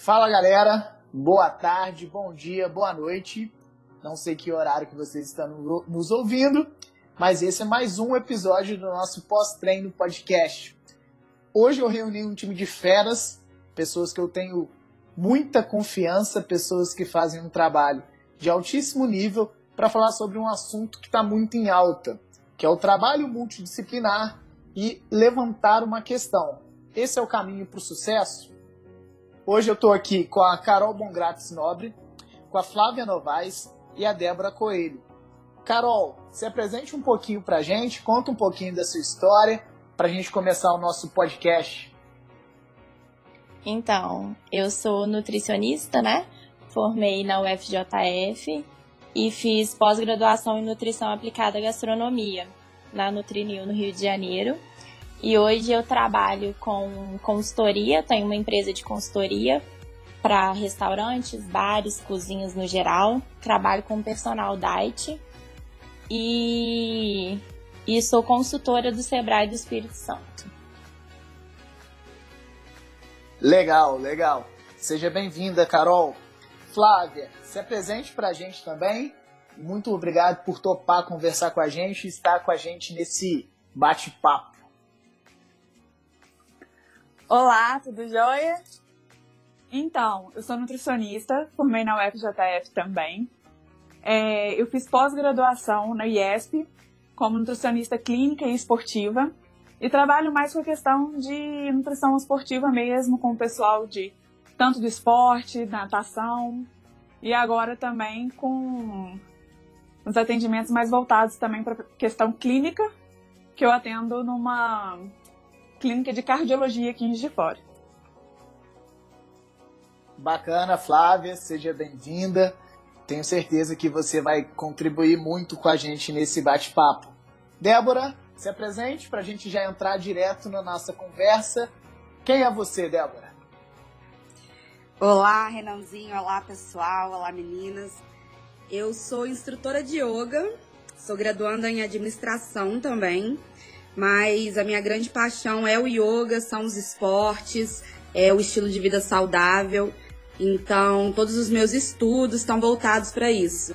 Fala galera, boa tarde, bom dia, boa noite. Não sei que horário que vocês estão nos ouvindo, mas esse é mais um episódio do nosso pós-treino podcast. Hoje eu reuni um time de feras, pessoas que eu tenho muita confiança, pessoas que fazem um trabalho de altíssimo nível para falar sobre um assunto que está muito em alta, que é o trabalho multidisciplinar e levantar uma questão. Esse é o caminho para o sucesso? Hoje eu estou aqui com a Carol Bongratis Nobre, com a Flávia Novaes e a Débora Coelho. Carol, se apresente um pouquinho para a gente, conta um pouquinho da sua história para a gente começar o nosso podcast. Então, eu sou nutricionista, né? Formei na UFJF e fiz pós-graduação em nutrição aplicada à gastronomia na Nutrinil no Rio de Janeiro. E hoje eu trabalho com consultoria, tenho uma empresa de consultoria para restaurantes, bares, cozinhas no geral. Trabalho com personal diet e, e sou consultora do Sebrae do Espírito Santo. Legal, legal. Seja bem-vinda, Carol. Flávia, se apresente para a gente também. Muito obrigado por topar conversar com a gente e estar com a gente nesse bate-papo. Olá, tudo jóia? Então, eu sou nutricionista, formei na UFJF também. É, eu fiz pós-graduação na IESP como nutricionista clínica e esportiva e trabalho mais com a questão de nutrição esportiva mesmo, com o pessoal de tanto do esporte, natação e agora também com os atendimentos mais voltados também para questão clínica, que eu atendo numa clínica de cardiologia aqui em Juiz de Fora. Bacana, Flávia, seja bem-vinda. Tenho certeza que você vai contribuir muito com a gente nesse bate-papo. Débora, se apresente para a gente já entrar direto na nossa conversa. Quem é você, Débora? Olá, Renanzinho. Olá, pessoal. Olá, meninas. Eu sou instrutora de yoga, sou graduanda em administração também, mas a minha grande paixão é o yoga, são os esportes, é o estilo de vida saudável. Então, todos os meus estudos estão voltados para isso.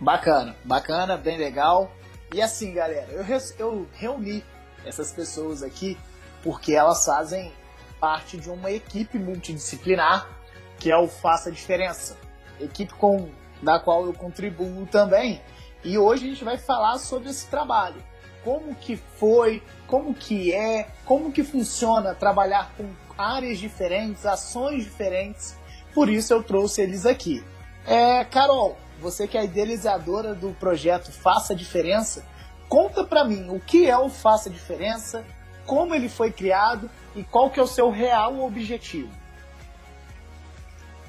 Bacana, bacana, bem legal. E assim, galera, eu, eu reuni essas pessoas aqui porque elas fazem parte de uma equipe multidisciplinar que é o Faça Diferença, equipe com da qual eu contribuo também. E hoje a gente vai falar sobre esse trabalho, como que foi, como que é, como que funciona trabalhar com áreas diferentes, ações diferentes. Por isso eu trouxe eles aqui. É, Carol, você que é idealizadora do projeto Faça Diferença, conta para mim o que é o Faça Diferença, como ele foi criado e qual que é o seu real objetivo.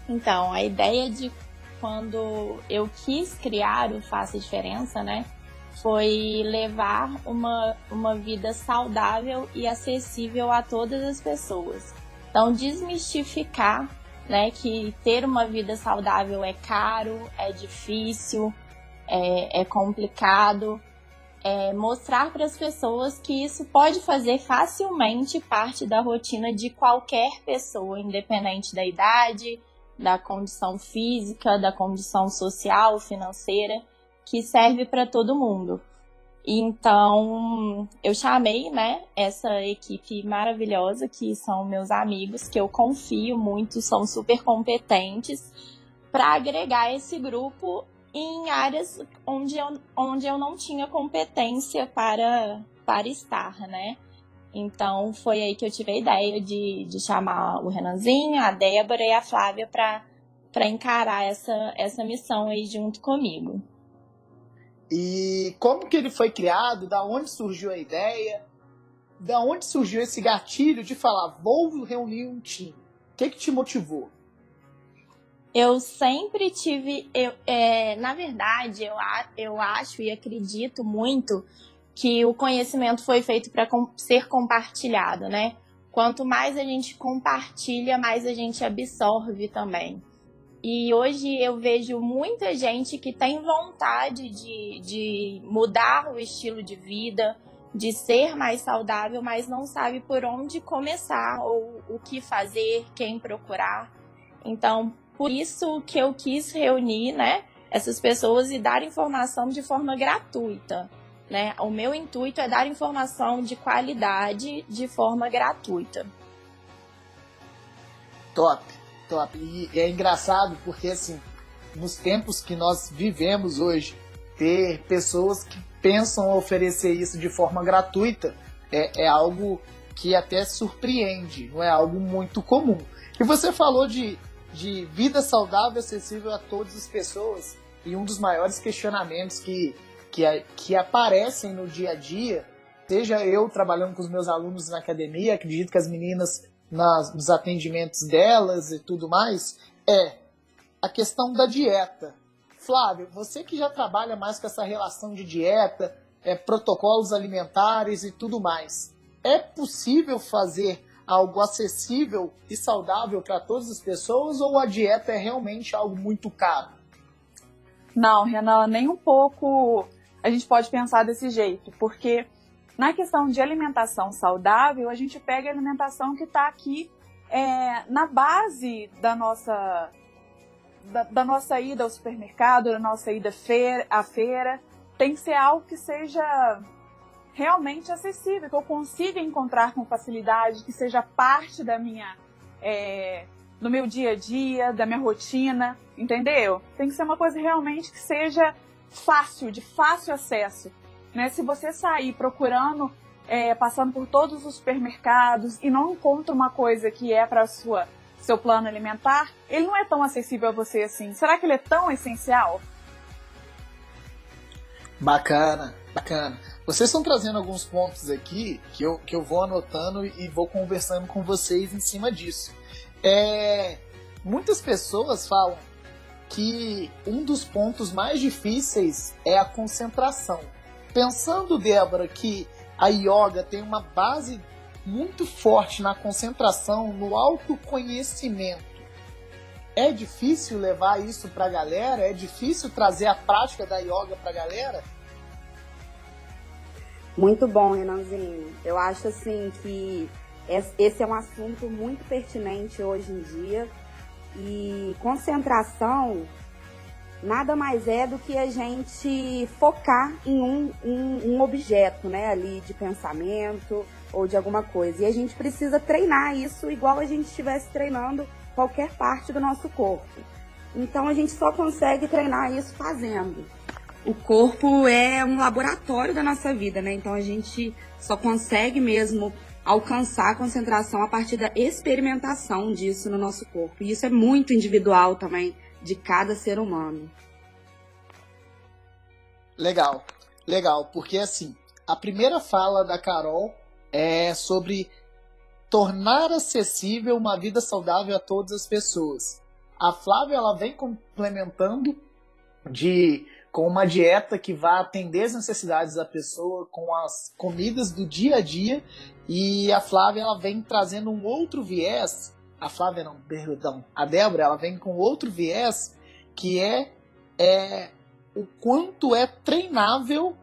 Então, a ideia de quando eu quis criar o Faça Diferença, né, foi levar uma, uma vida saudável e acessível a todas as pessoas. Então, desmistificar né, que ter uma vida saudável é caro, é difícil, é, é complicado. É mostrar para as pessoas que isso pode fazer facilmente parte da rotina de qualquer pessoa, independente da idade, da condição física, da condição social, financeira, que serve para todo mundo. Então, eu chamei, né, essa equipe maravilhosa que são meus amigos, que eu confio muito, são super competentes, para agregar esse grupo em áreas onde eu, onde eu não tinha competência para, para estar, né? Então, foi aí que eu tive a ideia de, de chamar o Renanzinho, a Débora e a Flávia para encarar essa, essa missão aí junto comigo. E como que ele foi criado? Da onde surgiu a ideia? Da onde surgiu esse gatilho de falar, vou reunir um time? O que, que te motivou? Eu sempre tive, eu, é, na verdade, eu, eu acho e acredito muito que o conhecimento foi feito para ser compartilhado, né? Quanto mais a gente compartilha, mais a gente absorve também. E hoje eu vejo muita gente que tem vontade de, de mudar o estilo de vida, de ser mais saudável, mas não sabe por onde começar ou o que fazer, quem procurar. Então, por isso que eu quis reunir, né, essas pessoas e dar informação de forma gratuita. Né? O meu intuito é dar informação de qualidade de forma gratuita. Top, top. E é engraçado porque, assim, nos tempos que nós vivemos hoje, ter pessoas que pensam oferecer isso de forma gratuita é, é algo que até surpreende, não é algo muito comum. E você falou de, de vida saudável acessível a todas as pessoas, e um dos maiores questionamentos que, que, que aparecem no dia a dia, seja eu trabalhando com os meus alunos na academia, acredito que as meninas nas, nos atendimentos delas e tudo mais, é a questão da dieta. Flávio, você que já trabalha mais com essa relação de dieta, é, protocolos alimentares e tudo mais, é possível fazer algo acessível e saudável para todas as pessoas ou a dieta é realmente algo muito caro? Não, Renan, nem um pouco a gente pode pensar desse jeito, porque na questão de alimentação saudável, a gente pega a alimentação que está aqui é, na base da nossa, da, da, nossa ida ao supermercado, da nossa ida feira, à feira. Tem que ser algo que seja realmente acessível, que eu consiga encontrar com facilidade, que seja parte da minha é, do meu dia a dia, da minha rotina, entendeu? Tem que ser uma coisa realmente que seja fácil, de fácil acesso. Né? Se você sair procurando, é, passando por todos os supermercados e não encontra uma coisa que é para sua seu plano alimentar, ele não é tão acessível a você assim. Será que ele é tão essencial? Bacana, bacana. Vocês estão trazendo alguns pontos aqui que eu, que eu vou anotando e vou conversando com vocês em cima disso. É, muitas pessoas falam que um dos pontos mais difíceis é a concentração. Pensando, Débora, que a yoga tem uma base muito forte na concentração, no autoconhecimento. É difícil levar isso para a galera? É difícil trazer a prática da yoga para a galera? Muito bom, Renanzinho. Eu acho assim que esse é um assunto muito pertinente hoje em dia. E concentração nada mais é do que a gente focar em um, um, um, objeto, né, ali de pensamento ou de alguma coisa. E a gente precisa treinar isso igual a gente estivesse treinando qualquer parte do nosso corpo. Então a gente só consegue treinar isso fazendo. O corpo é um laboratório da nossa vida, né? Então a gente só consegue mesmo alcançar a concentração a partir da experimentação disso no nosso corpo. E isso é muito individual também de cada ser humano. Legal, legal, porque assim, a primeira fala da Carol é sobre tornar acessível uma vida saudável a todas as pessoas. A Flávia ela vem complementando de com uma dieta que vá atender as necessidades da pessoa, com as comidas do dia a dia. E a Flávia ela vem trazendo um outro viés. A Flávia não, perdão, a Débora ela vem com outro viés que é, é o quanto é treinável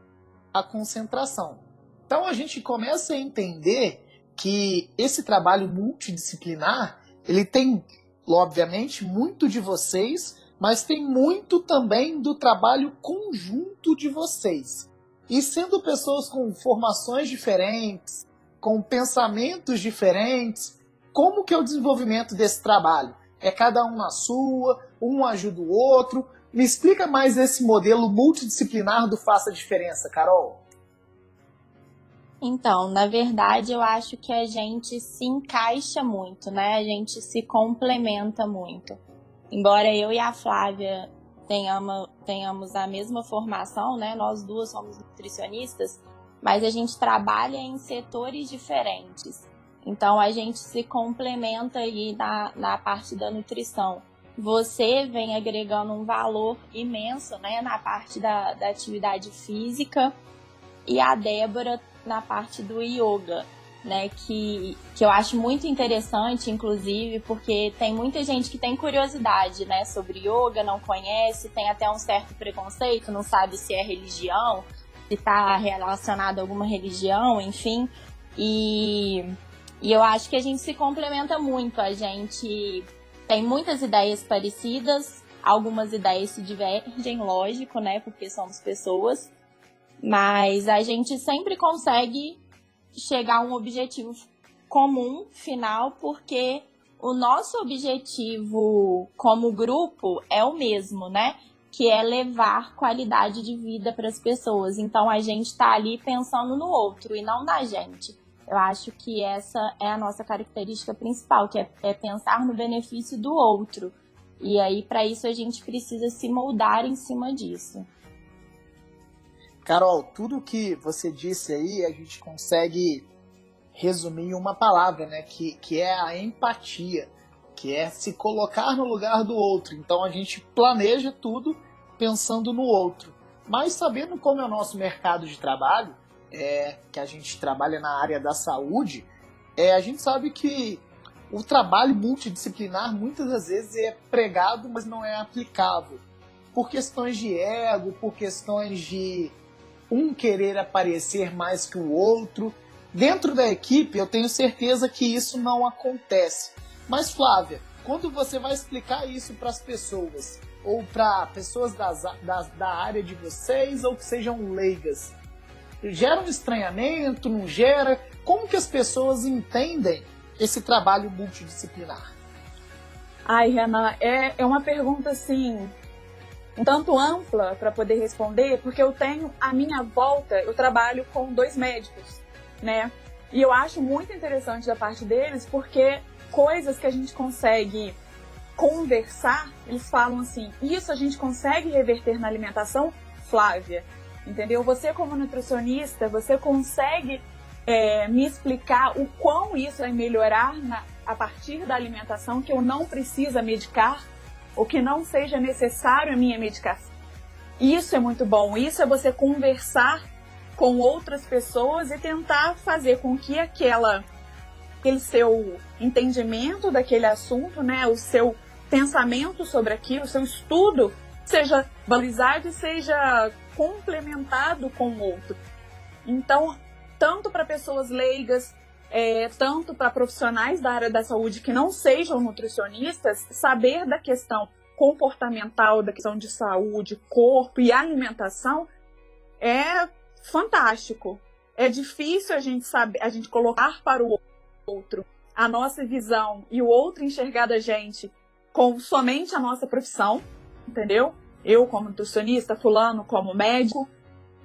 a concentração. Então a gente começa a entender que esse trabalho multidisciplinar ele tem, obviamente, muito de vocês, mas tem muito também do trabalho conjunto de vocês. E sendo pessoas com formações diferentes, com pensamentos diferentes, como que é o desenvolvimento desse trabalho? É cada um na sua, um ajuda o outro. Me explica mais esse modelo multidisciplinar do Faça Diferença, Carol. Então, na verdade, eu acho que a gente se encaixa muito, né? A gente se complementa muito. Embora eu e a Flávia tenhamos, tenhamos a mesma formação, né? Nós duas somos nutricionistas, mas a gente trabalha em setores diferentes. Então a gente se complementa aí na, na parte da nutrição. Você vem agregando um valor imenso né, na parte da, da atividade física e a Débora na parte do yoga né? Que, que eu acho muito interessante, inclusive, porque tem muita gente que tem curiosidade, né, sobre yoga, não conhece, tem até um certo preconceito, não sabe se é religião. está relacionado a alguma religião, enfim. E, e eu acho que a gente se complementa muito. A gente tem muitas ideias parecidas, algumas ideias se divergem, lógico, né? Porque somos pessoas. Mas a gente sempre consegue chegar a um objetivo comum, final, porque o nosso objetivo como grupo é o mesmo, né? Que é levar qualidade de vida para as pessoas. Então a gente está ali pensando no outro e não na gente. Eu acho que essa é a nossa característica principal, que é, é pensar no benefício do outro. E aí, para isso, a gente precisa se moldar em cima disso. Carol, tudo que você disse aí, a gente consegue resumir em uma palavra, né? Que, que é a empatia, que é se colocar no lugar do outro. Então a gente planeja tudo pensando no outro. Mas sabendo como é o nosso mercado de trabalho, é, que a gente trabalha na área da saúde, é, a gente sabe que o trabalho multidisciplinar muitas das vezes é pregado, mas não é aplicável. Por questões de ego, por questões de um querer aparecer mais que o outro. Dentro da equipe, eu tenho certeza que isso não acontece. Mas, Flávia, quando você vai explicar isso para as pessoas, ou para pessoas das, das, da área de vocês, ou que sejam leigas, gera um estranhamento, não gera? Como que as pessoas entendem esse trabalho multidisciplinar? Ai, Renan, é, é uma pergunta assim, um tanto ampla para poder responder, porque eu tenho à minha volta, eu trabalho com dois médicos, né? E eu acho muito interessante da parte deles, porque coisas que a gente consegue conversar, eles falam assim: isso a gente consegue reverter na alimentação, Flávia entendeu? Você como nutricionista, você consegue é, me explicar o quão isso vai melhorar na, a partir da alimentação, que eu não precisa medicar, ou que não seja necessário a minha medicação. Isso é muito bom, isso é você conversar com outras pessoas e tentar fazer com que aquela aquele seu entendimento daquele assunto, né, o seu pensamento sobre aquilo, o seu estudo seja valorizado e seja complementado com o outro. Então, tanto para pessoas leigas, é, tanto para profissionais da área da saúde que não sejam nutricionistas, saber da questão comportamental, da questão de saúde, corpo e alimentação é fantástico. É difícil a gente saber, a gente colocar para o outro a nossa visão e o outro enxergar da gente com somente a nossa profissão, entendeu? eu como nutricionista, fulano como médico,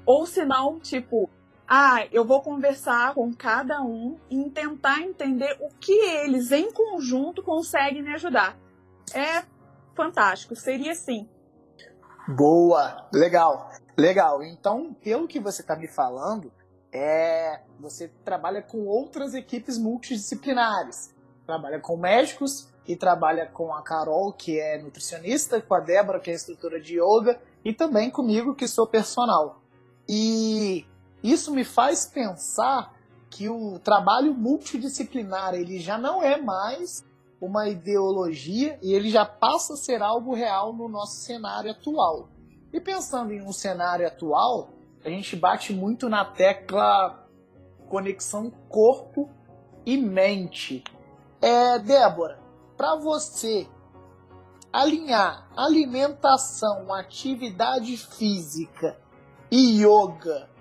ou se não, tipo, ah, eu vou conversar com cada um e tentar entender o que eles em conjunto conseguem me ajudar. É fantástico, seria assim. Boa, legal, legal. Então, pelo que você está me falando, é você trabalha com outras equipes multidisciplinares, trabalha com médicos, e trabalha com a Carol, que é nutricionista, com a Débora, que é instrutora de yoga, e também comigo, que sou personal. E isso me faz pensar que o trabalho multidisciplinar ele já não é mais uma ideologia e ele já passa a ser algo real no nosso cenário atual. E pensando em um cenário atual, a gente bate muito na tecla conexão corpo e mente. É, Débora, para você alinhar alimentação, atividade física e yoga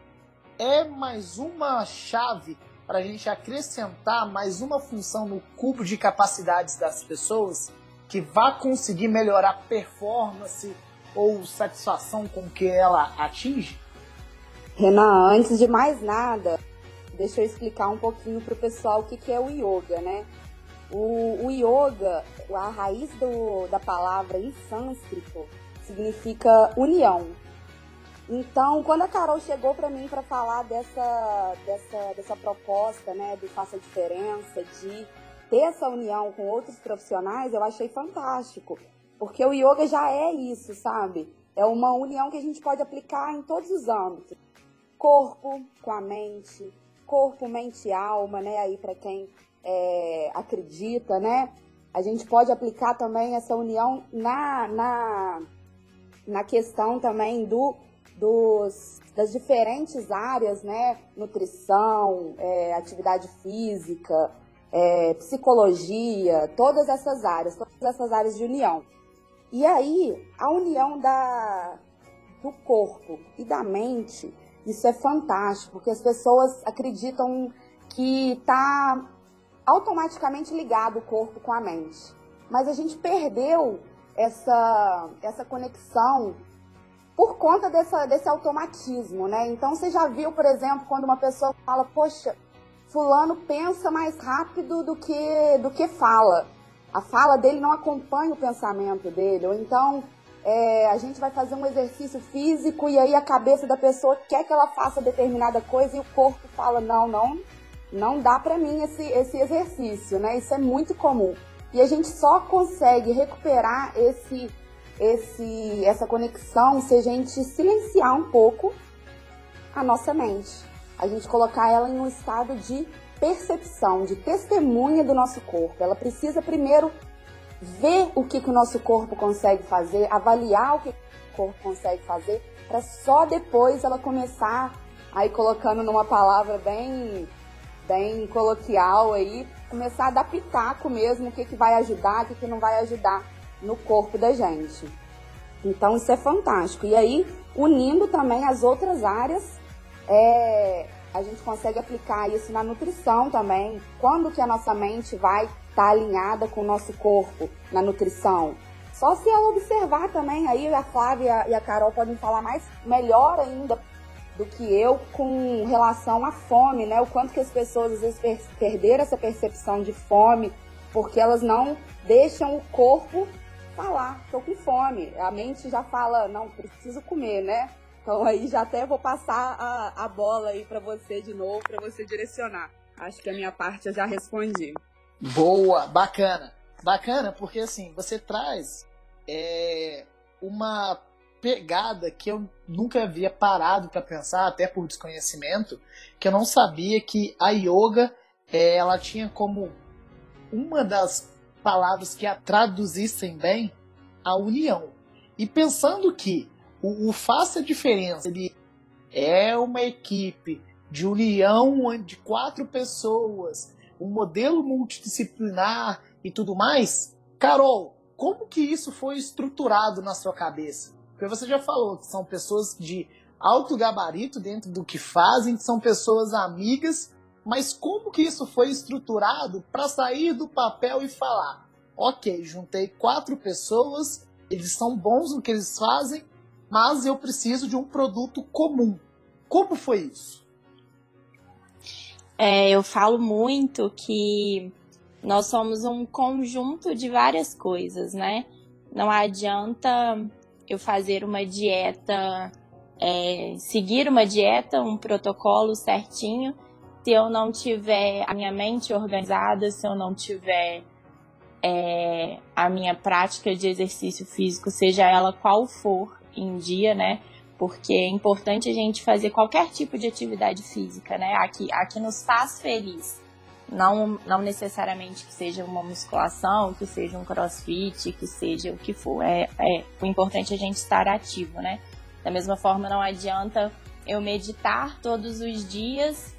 é mais uma chave para a gente acrescentar mais uma função no cubo de capacidades das pessoas que vá conseguir melhorar a performance ou satisfação com que ela atinge? Renan, antes de mais nada, deixa eu explicar um pouquinho para o pessoal o que, que é o yoga, né? O, o yoga, a raiz do, da palavra em sânscrito, significa união. Então, quando a Carol chegou para mim para falar dessa, dessa, dessa proposta, né, do Faça Diferença, de ter essa união com outros profissionais, eu achei fantástico. Porque o yoga já é isso, sabe? É uma união que a gente pode aplicar em todos os âmbitos. Corpo com a mente, corpo, mente e alma, né? Aí para quem é, acredita, né? A gente pode aplicar também essa união na, na, na questão também do, dos das diferentes áreas, né? Nutrição, é, atividade física, é, psicologia, todas essas áreas, todas essas áreas de união. E aí, a união da, do corpo e da mente, isso é fantástico, porque as pessoas acreditam que está automaticamente ligado o corpo com a mente. Mas a gente perdeu essa, essa conexão por conta dessa, desse automatismo, né? Então você já viu, por exemplo, quando uma pessoa fala, poxa, fulano pensa mais rápido do que, do que fala. A fala dele não acompanha o pensamento dele. Ou então é, a gente vai fazer um exercício físico e aí a cabeça da pessoa quer que ela faça determinada coisa e o corpo fala, não, não, não dá para mim esse, esse exercício, né? Isso é muito comum. E a gente só consegue recuperar esse, esse, essa conexão se a gente silenciar um pouco a nossa mente. A gente colocar ela em um estado de percepção, de testemunha do nosso corpo. Ela precisa primeiro ver o que, que o nosso corpo consegue fazer, avaliar o que o corpo consegue fazer, para só depois ela começar aí colocando numa palavra bem bem coloquial aí, começar a dar pitaco mesmo, o que, que vai ajudar, o que, que não vai ajudar no corpo da gente. Então isso é fantástico. E aí, unindo também as outras áreas, é, a gente consegue aplicar isso na nutrição também. Quando que a nossa mente vai estar tá alinhada com o nosso corpo na nutrição? Só se ela observar também, aí a Flávia e a Carol podem falar mais melhor ainda do que eu com relação à fome, né? O quanto que as pessoas às vezes per perderam essa percepção de fome porque elas não deixam o corpo falar, tô com fome. A mente já fala, não, preciso comer, né? Então aí já até vou passar a, a bola aí para você de novo, para você direcionar. Acho que a minha parte eu já respondi. Boa, bacana. Bacana, porque assim, você traz é, uma pegada que eu nunca havia parado para pensar, até por desconhecimento, que eu não sabia que a yoga é, ela tinha como uma das palavras que a traduzissem bem a união. E pensando que o, o Faça Diferença ele é uma equipe de união de quatro pessoas, um modelo multidisciplinar e tudo mais, Carol, como que isso foi estruturado na sua cabeça? Porque você já falou que são pessoas de alto gabarito dentro do que fazem, que são pessoas amigas, mas como que isso foi estruturado para sair do papel e falar: ok, juntei quatro pessoas, eles são bons no que eles fazem, mas eu preciso de um produto comum. Como foi isso? É, eu falo muito que nós somos um conjunto de várias coisas, né? Não adianta eu fazer uma dieta, é, seguir uma dieta, um protocolo certinho, se eu não tiver a minha mente organizada, se eu não tiver é, a minha prática de exercício físico, seja ela qual for em dia, né? Porque é importante a gente fazer qualquer tipo de atividade física, né? Aqui, aqui nos faz feliz. Não, não necessariamente que seja uma musculação, que seja um crossfit, que seja o que for. É, é, o importante é a gente estar ativo, né? Da mesma forma, não adianta eu meditar todos os dias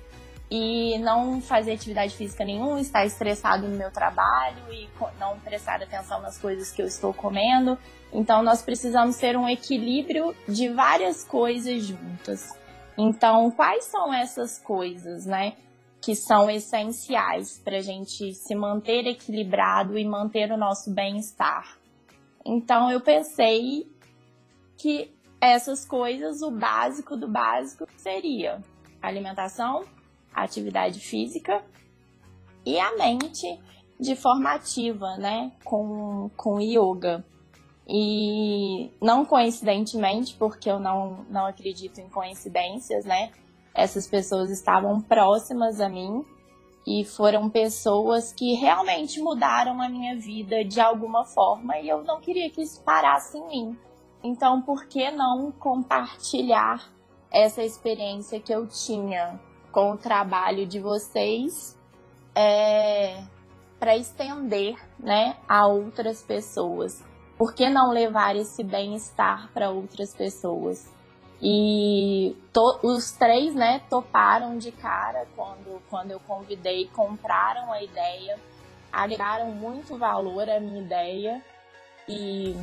e não fazer atividade física nenhuma, estar estressado no meu trabalho e não prestar atenção nas coisas que eu estou comendo. Então, nós precisamos ter um equilíbrio de várias coisas juntas. Então, quais são essas coisas, né? que são essenciais para a gente se manter equilibrado e manter o nosso bem-estar. Então eu pensei que essas coisas, o básico do básico seria alimentação, atividade física e a mente de formativa, né, com, com yoga. E não coincidentemente, porque eu não, não acredito em coincidências, né? essas pessoas estavam próximas a mim e foram pessoas que realmente mudaram a minha vida de alguma forma e eu não queria que isso parasse em mim. Então, por que não compartilhar essa experiência que eu tinha com o trabalho de vocês é, para estender né, a outras pessoas? Por que não levar esse bem-estar para outras pessoas? E to, os três, né, toparam de cara quando, quando eu convidei, compraram a ideia, agregaram muito valor à minha ideia e,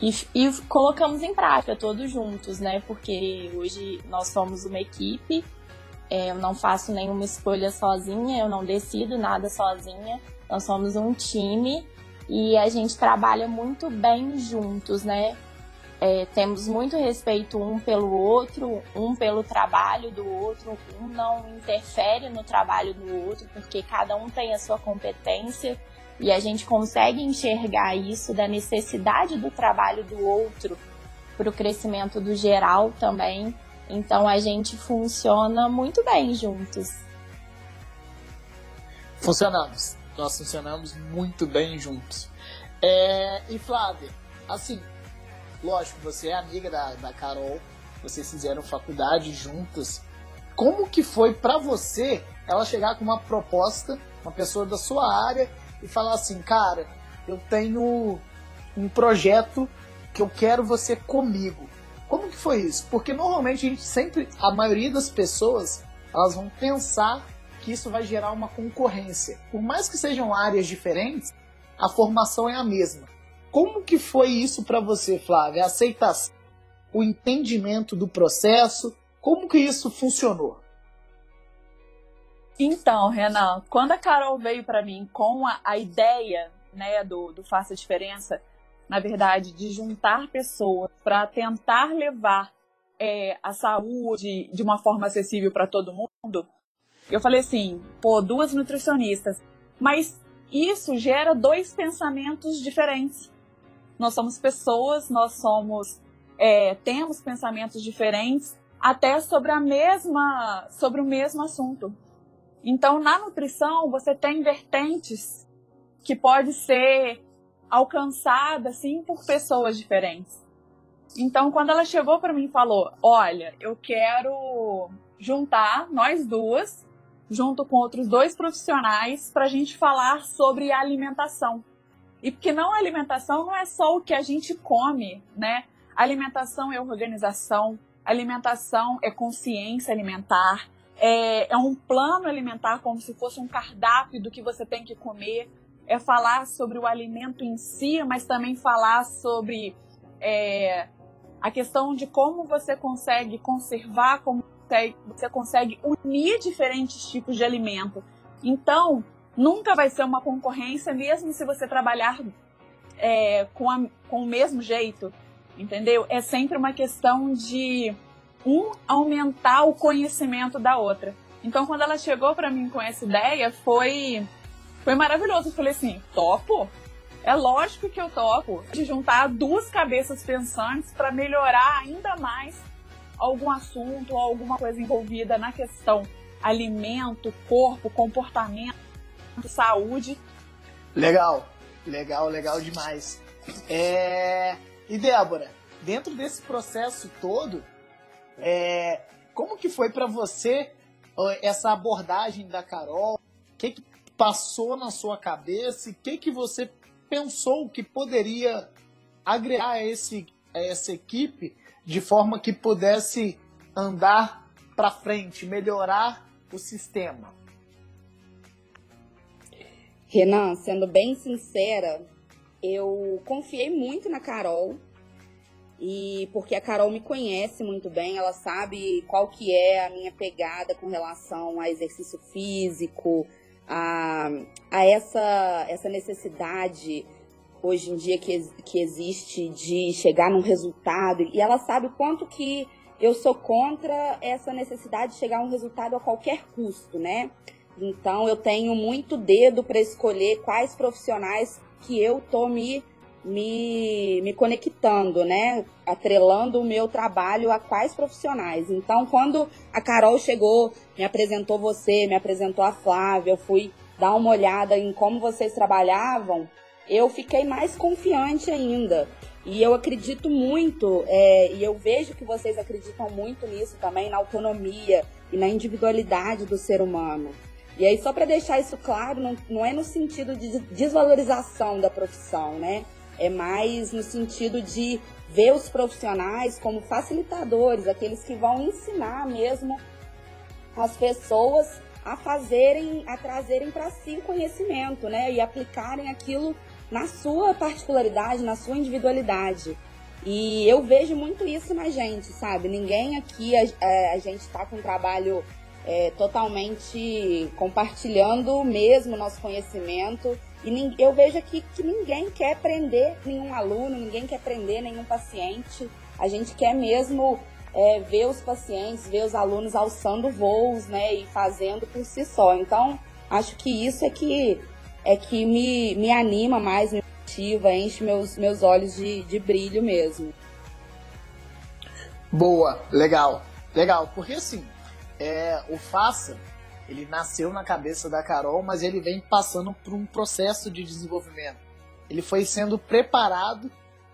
e, e colocamos em prática todos juntos, né? Porque hoje nós somos uma equipe, é, eu não faço nenhuma escolha sozinha, eu não decido nada sozinha, nós somos um time e a gente trabalha muito bem juntos, né? É, temos muito respeito um pelo outro, um pelo trabalho do outro, um não interfere no trabalho do outro, porque cada um tem a sua competência e a gente consegue enxergar isso da necessidade do trabalho do outro para o crescimento do geral também. Então a gente funciona muito bem juntos. Funcionamos. Nós funcionamos muito bem juntos. É, e Flávia, assim, lógico, você é amiga da, da Carol, vocês fizeram faculdade juntas. Como que foi para você ela chegar com uma proposta, uma pessoa da sua área, e falar assim, cara, eu tenho um projeto que eu quero você comigo. Como que foi isso? Porque normalmente a gente sempre, a maioria das pessoas, elas vão pensar que isso vai gerar uma concorrência. Por mais que sejam áreas diferentes, a formação é a mesma. Como que foi isso para você, Flávia? A aceitação, o entendimento do processo, como que isso funcionou? Então, Renan, quando a Carol veio para mim com a, a, ideia né, do, do Faça Diferença, na verdade, de juntar pessoas para tentar levar é, a saúde de uma forma acessível para todo mundo, eu falei assim, pô, duas nutricionistas, mas isso gera dois pensamentos diferentes. Nós somos pessoas, nós somos é, temos pensamentos diferentes até sobre a mesma sobre o mesmo assunto. Então, na nutrição, você tem vertentes que pode ser alcançada assim por pessoas diferentes. Então, quando ela chegou para mim e falou: "Olha, eu quero juntar nós duas junto com outros dois profissionais para a gente falar sobre alimentação. E porque não alimentação não é só o que a gente come, né? Alimentação é organização, alimentação é consciência alimentar, é, é um plano alimentar como se fosse um cardápio do que você tem que comer, é falar sobre o alimento em si, mas também falar sobre é, a questão de como você consegue conservar, como você consegue unir diferentes tipos de alimento. Então, nunca vai ser uma concorrência, mesmo se você trabalhar é, com, a, com o mesmo jeito, entendeu? É sempre uma questão de um aumentar o conhecimento da outra. Então, quando ela chegou para mim com essa ideia, foi foi maravilhoso. Eu falei assim, topo? É lógico que eu topo de juntar duas cabeças pensantes para melhorar ainda mais algum assunto ou alguma coisa envolvida na questão alimento, corpo, comportamento saúde. Legal, legal, legal demais. É... E Débora, dentro desse processo todo, é... como que foi para você essa abordagem da Carol? O que, que passou na sua cabeça? O que, que você pensou que poderia agregar a, esse, essa equipe de forma que pudesse andar para frente, melhorar o sistema? Renan, sendo bem sincera, eu confiei muito na Carol e porque a Carol me conhece muito bem, ela sabe qual que é a minha pegada com relação a exercício físico, a, a essa, essa necessidade hoje em dia que, que existe de chegar num resultado e ela sabe o quanto que eu sou contra essa necessidade de chegar a um resultado a qualquer custo, né? Então eu tenho muito dedo para escolher quais profissionais que eu tô me, me, me conectando, né? Atrelando o meu trabalho a quais profissionais. Então, quando a Carol chegou, me apresentou você, me apresentou a Flávia, eu fui dar uma olhada em como vocês trabalhavam, eu fiquei mais confiante ainda. E eu acredito muito, é, e eu vejo que vocês acreditam muito nisso também, na autonomia e na individualidade do ser humano. E aí, só para deixar isso claro, não, não é no sentido de desvalorização da profissão, né? É mais no sentido de ver os profissionais como facilitadores, aqueles que vão ensinar mesmo as pessoas a fazerem, a trazerem para si o conhecimento, né? E aplicarem aquilo na sua particularidade, na sua individualidade. E eu vejo muito isso na gente, sabe? Ninguém aqui, a, a, gente está com um trabalho é, totalmente compartilhando mesmo nosso conhecimento. E eu vejo aqui que ninguém quer prender nenhum aluno, ninguém quer prender nenhum paciente. A gente quer mesmo é, ver os pacientes, ver os alunos alçando voos, né, e fazendo por si só. Então, acho que isso é que é que me, me anima mais, me motiva, enche meus, meus olhos de, de brilho mesmo. Boa, legal, legal, porque assim, é, o Faça, ele nasceu na cabeça da Carol, mas ele vem passando por um processo de desenvolvimento. Ele foi sendo preparado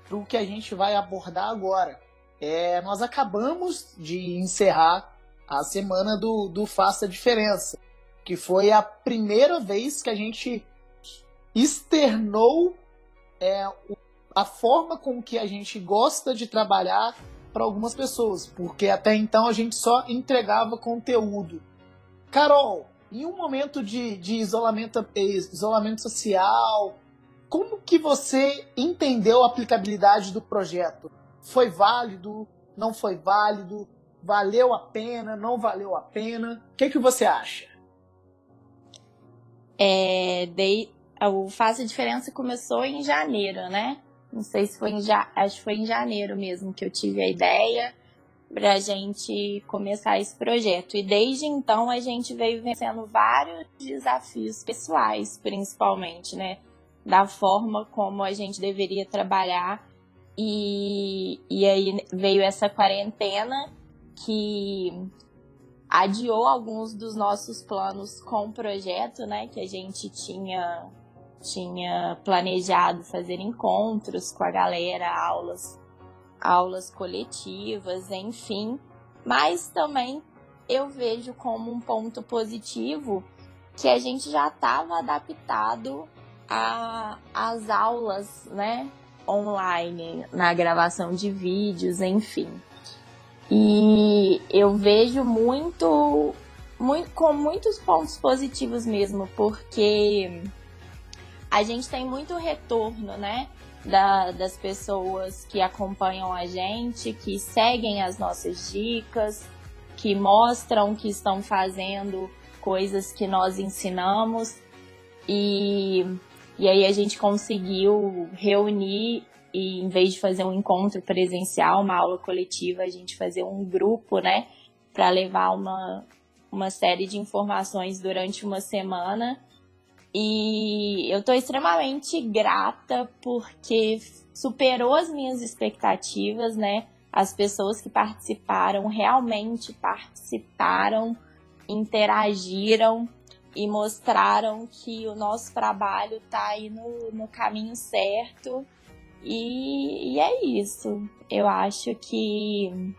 para o que a gente vai abordar agora, é, nós acabamos de encerrar a semana do, do Faça Diferença, que foi a primeira vez que a gente externou é, a forma com que a gente gosta de trabalhar para algumas pessoas, porque até então a gente só entregava conteúdo. Carol, em um momento de, de isolamento, isolamento social, como que você entendeu a aplicabilidade do projeto? foi válido, não foi válido, valeu a pena, não valeu a pena. O que, que você acha? É, dei, a Diferença começou em janeiro, né? Não sei se foi em acho que foi em janeiro mesmo que eu tive a ideia para a gente começar esse projeto. E desde então a gente veio vencendo vários desafios pessoais, principalmente, né? Da forma como a gente deveria trabalhar e, e aí veio essa quarentena que adiou alguns dos nossos planos com o projeto, né? Que a gente tinha, tinha planejado fazer encontros com a galera, aulas, aulas coletivas, enfim. Mas também eu vejo como um ponto positivo que a gente já estava adaptado às aulas, né? online, na gravação de vídeos, enfim. E eu vejo muito, muito com muitos pontos positivos mesmo, porque a gente tem muito retorno, né? Da, das pessoas que acompanham a gente, que seguem as nossas dicas, que mostram que estão fazendo coisas que nós ensinamos. E e aí a gente conseguiu reunir e em vez de fazer um encontro presencial, uma aula coletiva, a gente fazer um grupo, né, para levar uma, uma série de informações durante uma semana. E eu estou extremamente grata porque superou as minhas expectativas, né? As pessoas que participaram realmente participaram, interagiram e mostraram que o nosso trabalho está aí no, no caminho certo. E, e, é isso. Eu acho que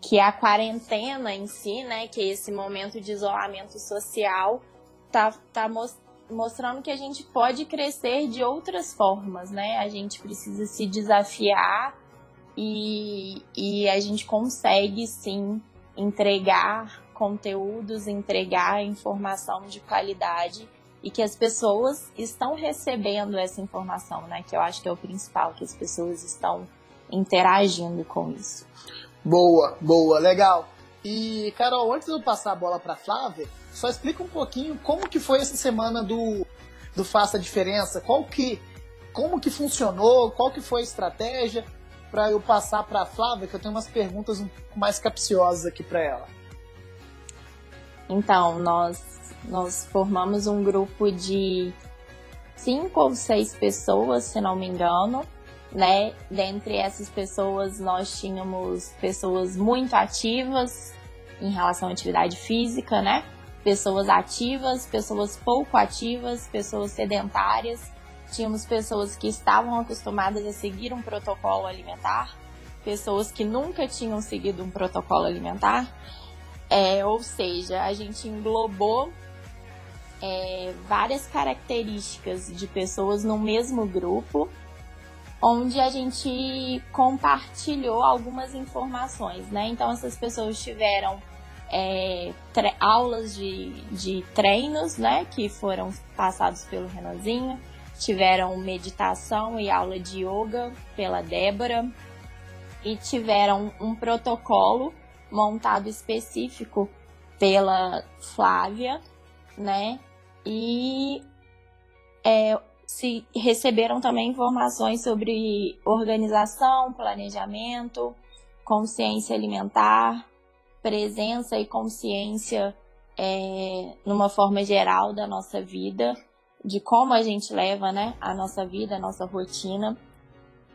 que a quarentena em si, né, que é esse momento de isolamento social, tá, tá mostrando que a gente pode crescer de outras formas, né? A gente precisa se desafiar e, e a gente consegue sim entregar conteúdos, entregar informação de qualidade e que as pessoas estão recebendo essa informação, né? Que eu acho que é o principal, que as pessoas estão interagindo com isso. Boa, boa, legal. E Carol, antes de eu passar a bola para Flávia, só explica um pouquinho como que foi essa semana do do Faça a Diferença, qual que como que funcionou, qual que foi a estratégia para eu passar para a Flávia, que eu tenho umas perguntas um pouco mais capciosas aqui para ela. Então, nós, nós formamos um grupo de cinco ou seis pessoas, se não me engano, né? Dentre essas pessoas, nós tínhamos pessoas muito ativas em relação à atividade física, né? Pessoas ativas, pessoas pouco ativas, pessoas sedentárias. Tínhamos pessoas que estavam acostumadas a seguir um protocolo alimentar, pessoas que nunca tinham seguido um protocolo alimentar é, ou seja, a gente englobou é, várias características de pessoas no mesmo grupo onde a gente compartilhou algumas informações, né? Então essas pessoas tiveram é, aulas de, de treinos, né? Que foram passados pelo Renanzinho, tiveram meditação e aula de yoga pela Débora e tiveram um protocolo montado específico pela Flávia, né? E é, se receberam também informações sobre organização, planejamento, consciência alimentar, presença e consciência é, numa forma geral da nossa vida, de como a gente leva né, a nossa vida, a nossa rotina.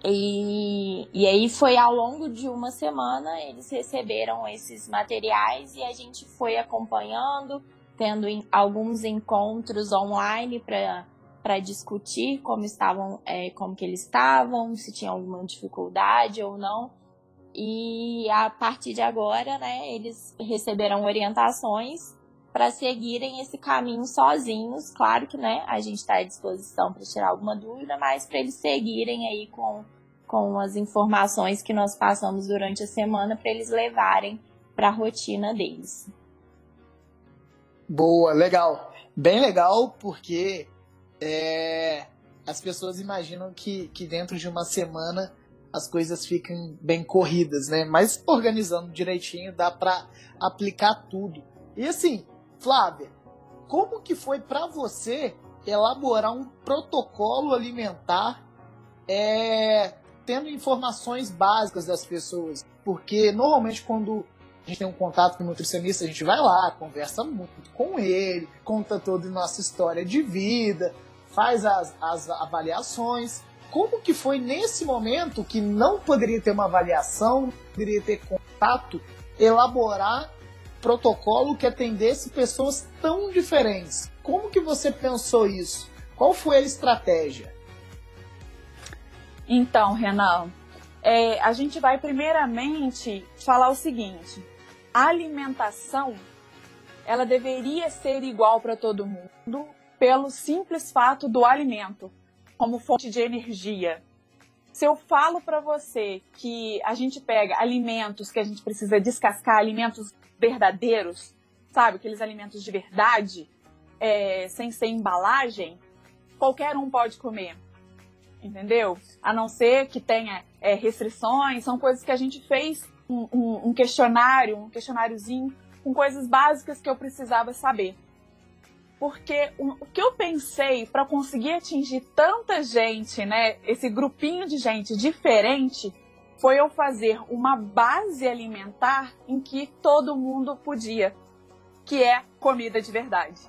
E, e aí foi ao longo de uma semana eles receberam esses materiais e a gente foi acompanhando, tendo alguns encontros online para discutir como estavam, é, como que eles estavam, se tinha alguma dificuldade ou não. E a partir de agora, né, eles receberão orientações para seguirem esse caminho sozinhos. Claro que, né, a gente está à disposição para tirar alguma dúvida, mas para eles seguirem aí com, com as informações que nós passamos durante a semana para eles levarem para a rotina deles. Boa, legal. Bem legal, porque é, as pessoas imaginam que, que dentro de uma semana as coisas ficam bem corridas, né? Mas organizando direitinho dá para aplicar tudo. E assim, Flávia, como que foi para você elaborar um protocolo alimentar é, tendo informações básicas das pessoas? Porque normalmente quando a gente tem um contato com o nutricionista, a gente vai lá, conversa muito com ele, conta toda a nossa história de vida, faz as, as avaliações. Como que foi nesse momento que não poderia ter uma avaliação, poderia ter contato, elaborar protocolo que atendesse pessoas tão diferentes. Como que você pensou isso? Qual foi a estratégia? Então, Renan, é, a gente vai primeiramente falar o seguinte: a alimentação ela deveria ser igual para todo mundo pelo simples fato do alimento como fonte de energia. Se eu falo para você que a gente pega alimentos que a gente precisa descascar, alimentos verdadeiros, sabe? Aqueles alimentos de verdade, é, sem ser embalagem, qualquer um pode comer. Entendeu? A não ser que tenha é, restrições, são coisas que a gente fez um, um, um questionário, um questionáriozinho com coisas básicas que eu precisava saber. Porque o, que eu pensei para conseguir atingir tanta gente, né, esse grupinho de gente diferente, foi eu fazer uma base alimentar em que todo mundo podia, que é comida de verdade.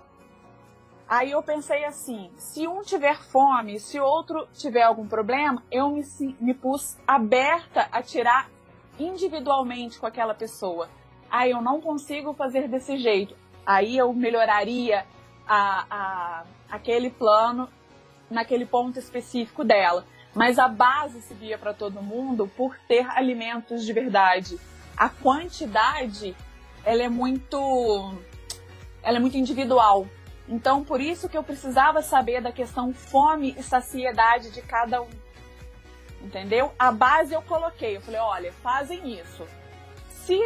Aí eu pensei assim: se um tiver fome, se outro tiver algum problema, eu me, me pus aberta a tirar individualmente com aquela pessoa. Aí eu não consigo fazer desse jeito. Aí eu melhoraria a, a, aquele plano naquele ponto específico dela mas a base seguia para todo mundo por ter alimentos de verdade. A quantidade, ela é muito ela é muito individual. Então, por isso que eu precisava saber da questão fome e saciedade de cada um. Entendeu? A base eu coloquei, eu falei, olha, fazem isso. Se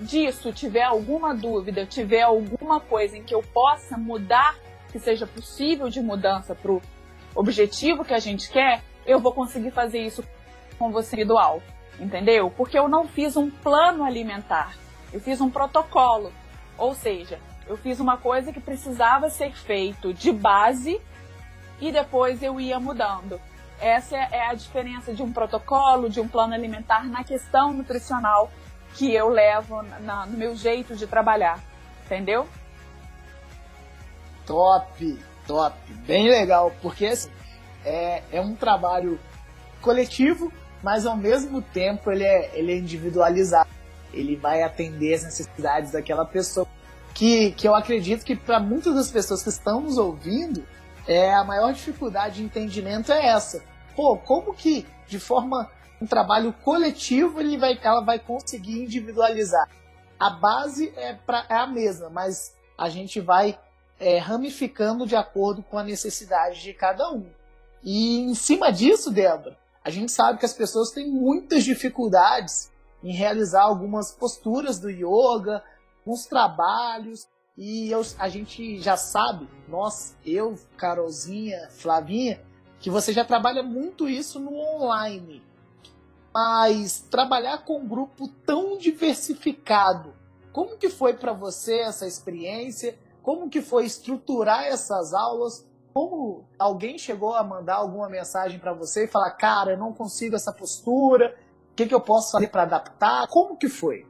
disso tiver alguma dúvida, tiver alguma coisa em que eu possa mudar, que seja possível de mudança para o objetivo que a gente quer, eu vou conseguir fazer isso com você individual, entendeu? Porque eu não fiz um plano alimentar, eu fiz um protocolo, ou seja, eu fiz uma coisa que precisava ser feito de base e depois eu ia mudando. Essa é a diferença de um protocolo, de um plano alimentar na questão nutricional que eu levo na, no meu jeito de trabalhar, entendeu? Top, top, bem legal, porque assim, é, é um trabalho coletivo, mas ao mesmo tempo ele é, ele é individualizado. Ele vai atender as necessidades daquela pessoa. Que, que eu acredito que para muitas das pessoas que estão nos ouvindo, é, a maior dificuldade de entendimento é essa. Pô, como que de forma um trabalho coletivo ele vai, ela vai conseguir individualizar? A base é, pra, é a mesma, mas a gente vai é, ramificando de acordo com a necessidade de cada um. E em cima disso, Débora, a gente sabe que as pessoas têm muitas dificuldades em realizar algumas posturas do yoga, alguns trabalhos, e eu, a gente já sabe, nós, eu, Carolzinha, Flavinha, que você já trabalha muito isso no online. Mas trabalhar com um grupo tão diversificado, como que foi para você essa experiência? Como que foi estruturar essas aulas? Como alguém chegou a mandar alguma mensagem para você e falar, cara, eu não consigo essa postura, o que, que eu posso fazer para adaptar? Como que foi?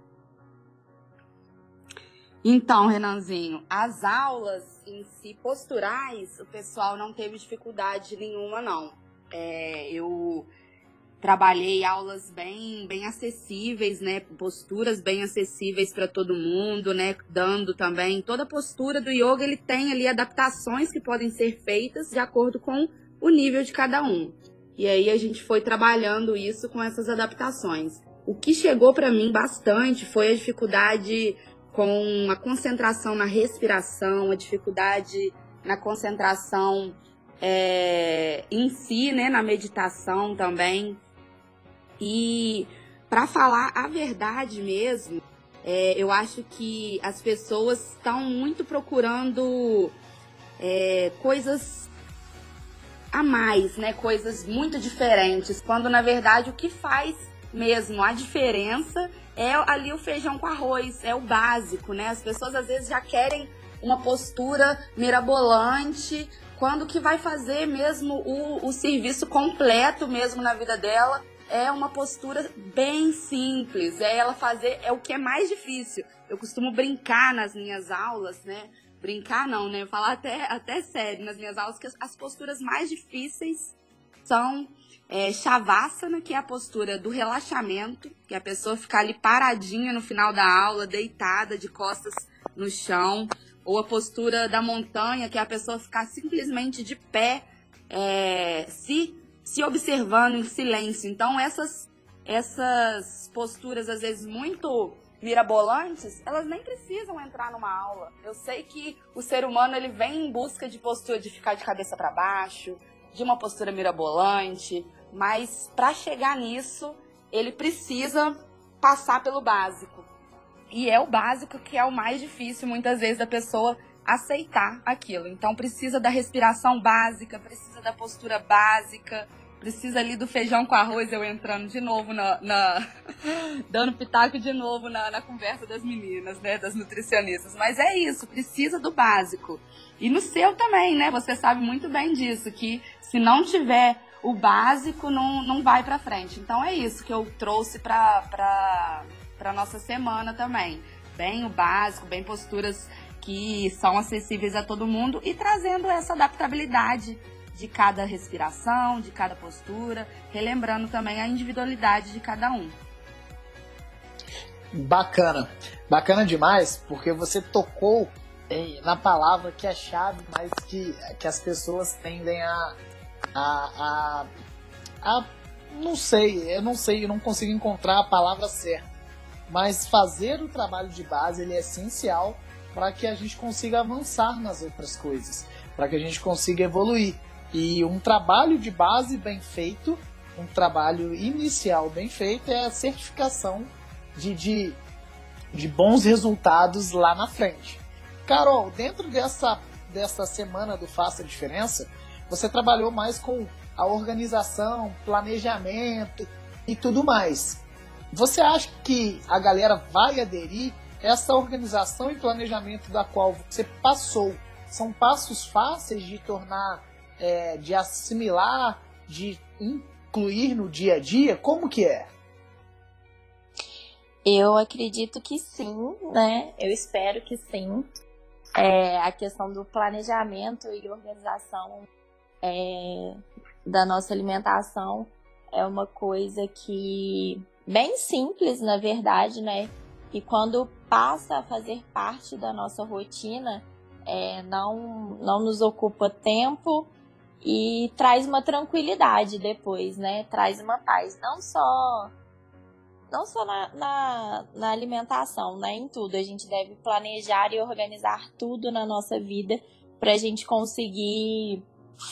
Então, Renanzinho, as aulas em si posturais, o pessoal não teve dificuldade nenhuma, não. É, eu trabalhei aulas bem, bem acessíveis, né? Posturas bem acessíveis para todo mundo, né? Dando também toda postura do yoga, ele tem ali adaptações que podem ser feitas de acordo com o nível de cada um. E aí a gente foi trabalhando isso com essas adaptações. O que chegou para mim bastante foi a dificuldade com a concentração na respiração, a dificuldade na concentração é, em si, né, na meditação também. E para falar a verdade mesmo, é, eu acho que as pessoas estão muito procurando é, coisas a mais, né? Coisas muito diferentes, quando na verdade o que faz mesmo a diferença é ali o feijão com arroz, é o básico, né? As pessoas às vezes já querem uma postura mirabolante, quando que vai fazer mesmo o, o serviço completo mesmo na vida dela é uma postura bem simples, é ela fazer, é o que é mais difícil. Eu costumo brincar nas minhas aulas, né? Brincar não, né? Falar até, até sério nas minhas aulas que as posturas mais difíceis são é, Shavasana, que é a postura do relaxamento, que a pessoa ficar ali paradinha no final da aula, deitada, de costas no chão. Ou a postura da montanha, que é a pessoa ficar simplesmente de pé, é, se, se observando em silêncio. Então, essas, essas posturas, às vezes, muito mirabolantes, elas nem precisam entrar numa aula. Eu sei que o ser humano ele vem em busca de postura de ficar de cabeça para baixo, de uma postura mirabolante, mas para chegar nisso, ele precisa passar pelo básico. E é o básico que é o mais difícil muitas vezes da pessoa aceitar aquilo. Então precisa da respiração básica, precisa da postura básica, precisa ali do feijão com arroz, eu entrando de novo na. na dando pitaco de novo na, na conversa das meninas, né? Das nutricionistas. Mas é isso, precisa do básico. E no seu também, né? Você sabe muito bem disso, que se não tiver o básico não, não vai para frente. Então é isso que eu trouxe para para nossa semana também. Bem o básico, bem posturas que são acessíveis a todo mundo e trazendo essa adaptabilidade de cada respiração, de cada postura, relembrando também a individualidade de cada um. Bacana, bacana demais, porque você tocou em, na palavra que é chave, mas que, que as pessoas tendem a, a, a, a não sei, eu não sei, eu não consigo encontrar a palavra certa. Mas fazer o trabalho de base ele é essencial para que a gente consiga avançar nas outras coisas, para que a gente consiga evoluir. E um trabalho de base bem feito, um trabalho inicial bem feito, é a certificação de, de, de bons resultados lá na frente. Carol, dentro dessa, dessa semana do Faça a Diferença, você trabalhou mais com a organização, planejamento e tudo mais. Você acha que a galera vai aderir essa organização e planejamento da qual você passou? São passos fáceis de tornar, é, de assimilar, de incluir no dia a dia? Como que é? Eu acredito que sim, né? Eu espero que sim. É, a questão do planejamento e organização é, da nossa alimentação é uma coisa que bem simples, na verdade, né? E quando passa a fazer parte da nossa rotina, é, não, não nos ocupa tempo e traz uma tranquilidade depois, né? Traz uma paz, não só não só na, na, na, alimentação, né? Em tudo. A gente deve planejar e organizar tudo na nossa vida para a gente conseguir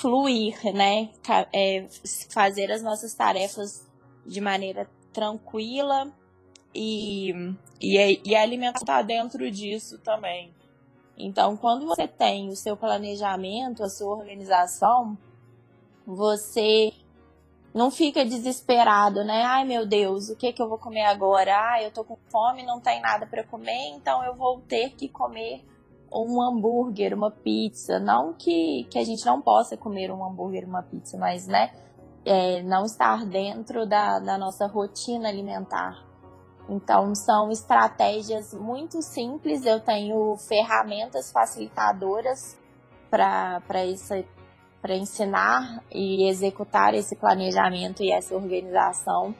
fluir, né? É, fazer as nossas tarefas de maneira tranquila e, e, e alimentar dentro disso também. Então, quando você tem o seu planejamento, a sua organização, você não fica desesperado, né? Ai, meu Deus, o que que eu vou comer agora? Ai, eu tô com fome, não tem nada para comer, então eu vou ter que comer um hambúrguer, uma pizza. Não que, que a gente não possa comer um hambúrguer, uma pizza, mas, né? É, não estar dentro da, da nossa rotina alimentar. Então, são estratégias muito simples. Eu tenho ferramentas facilitadoras para ensinar e executar esse planejamento e essa organização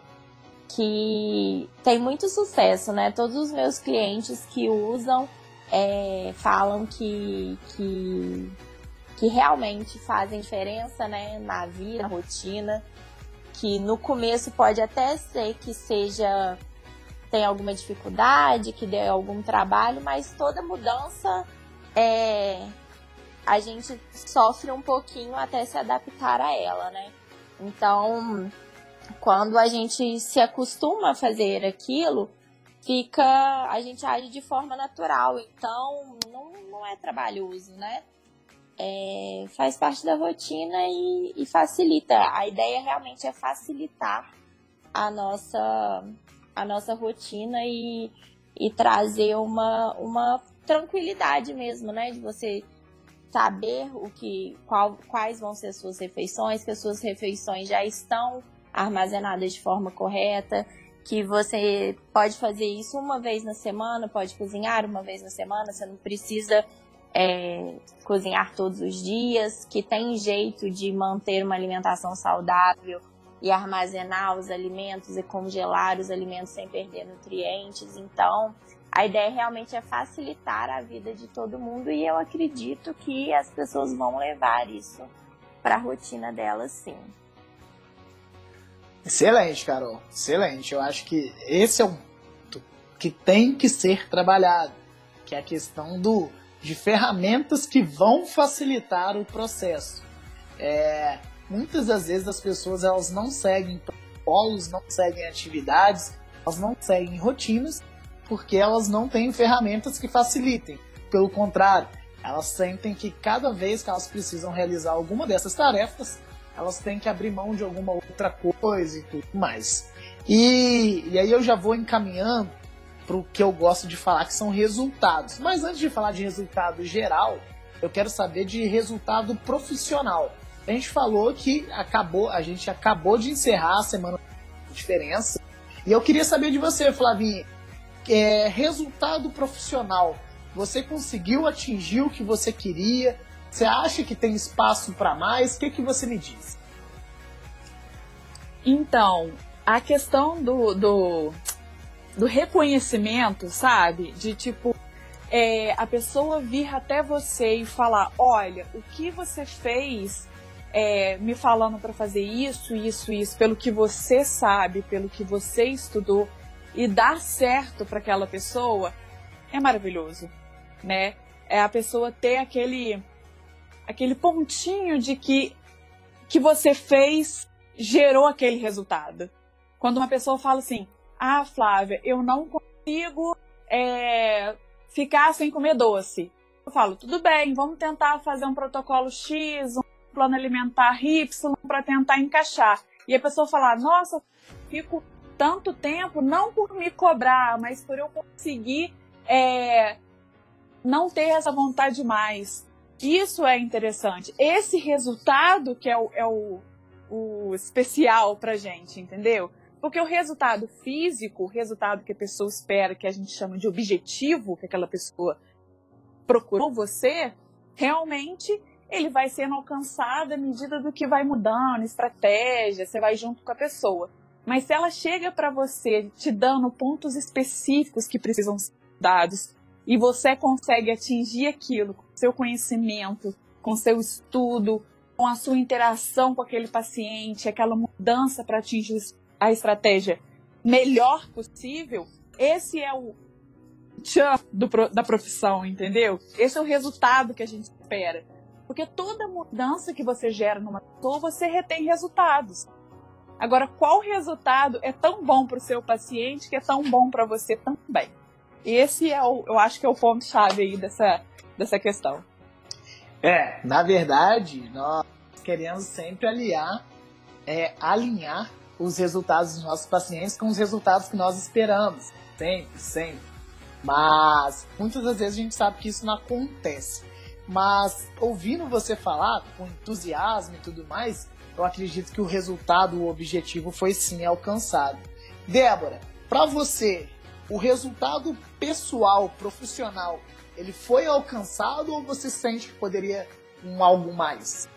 que tem muito sucesso, né? Todos os meus clientes que usam é, falam que, que, que realmente fazem diferença né, na vida, na rotina, que no começo pode até ser que seja tem alguma dificuldade, que dê algum trabalho, mas toda mudança é a gente sofre um pouquinho até se adaptar a ela, né? Então, quando a gente se acostuma a fazer aquilo, fica a gente age de forma natural, então não, não é trabalhoso, né? É, faz parte da rotina e, e facilita. A ideia realmente é facilitar a nossa a nossa rotina e, e trazer uma, uma tranquilidade mesmo, né? De você saber o que, qual, quais vão ser as suas refeições, que as suas refeições já estão armazenadas de forma correta, que você pode fazer isso uma vez na semana, pode cozinhar uma vez na semana, você não precisa é, cozinhar todos os dias, que tem jeito de manter uma alimentação saudável e armazenar os alimentos e congelar os alimentos sem perder nutrientes. Então, a ideia realmente é facilitar a vida de todo mundo e eu acredito que as pessoas vão levar isso para a rotina delas, sim. Excelente, Carol. Excelente. Eu acho que esse é um ponto que tem que ser trabalhado, que é a questão do de ferramentas que vão facilitar o processo. É, muitas das vezes as pessoas elas não seguem protocolos, não seguem atividades, elas não seguem rotinas, porque elas não têm ferramentas que facilitem. Pelo contrário, elas sentem que cada vez que elas precisam realizar alguma dessas tarefas, elas têm que abrir mão de alguma outra coisa e tudo mais. E, e aí eu já vou encaminhando para o que eu gosto de falar, que são resultados. Mas antes de falar de resultado geral, eu quero saber de resultado profissional. A gente falou que acabou, a gente acabou de encerrar a semana de diferença. E eu queria saber de você, Flavinha, é, resultado profissional. Você conseguiu atingir o que você queria? Você acha que tem espaço para mais? O que, que você me diz? Então, a questão do, do, do reconhecimento, sabe? De tipo, é, a pessoa vir até você e falar: olha, o que você fez é, me falando para fazer isso, isso, isso, pelo que você sabe, pelo que você estudou e dar certo para aquela pessoa, é maravilhoso, né? É a pessoa ter aquele aquele pontinho de que que você fez gerou aquele resultado. Quando uma pessoa fala assim, ah, Flávia, eu não consigo é, ficar sem comer doce. Eu falo, tudo bem, vamos tentar fazer um protocolo X, um plano alimentar Y para tentar encaixar. E a pessoa falar, nossa, fico tanto tempo, não por me cobrar, mas por eu conseguir é, não ter essa vontade mais. Isso é interessante. Esse resultado que é o, é o, o especial pra gente, entendeu? Porque o resultado físico, o resultado que a pessoa espera, que a gente chama de objetivo, que aquela pessoa procurou você, realmente ele vai sendo alcançado à medida do que vai mudando, estratégia, você vai junto com a pessoa. Mas se ela chega para você te dando pontos específicos que precisam ser dados e você consegue atingir aquilo com seu conhecimento, com seu estudo, com a sua interação com aquele paciente, aquela mudança para atingir a estratégia melhor possível, esse é o tchan do, da profissão, entendeu? Esse é o resultado que a gente espera. Porque toda mudança que você gera numa pessoa, você retém resultados. Agora, qual resultado é tão bom para o seu paciente que é tão bom para você também? Esse é o, eu acho que é o ponto chave aí dessa, dessa questão. É, na verdade, nós queremos sempre aliar, é, alinhar os resultados dos nossos pacientes com os resultados que nós esperamos. Sempre, sempre. Mas muitas das vezes a gente sabe que isso não acontece. Mas ouvindo você falar com entusiasmo e tudo mais, eu acredito que o resultado, o objetivo foi sim alcançado. Débora, para você, o resultado pessoal, profissional, ele foi alcançado ou você sente que poderia um algo mais?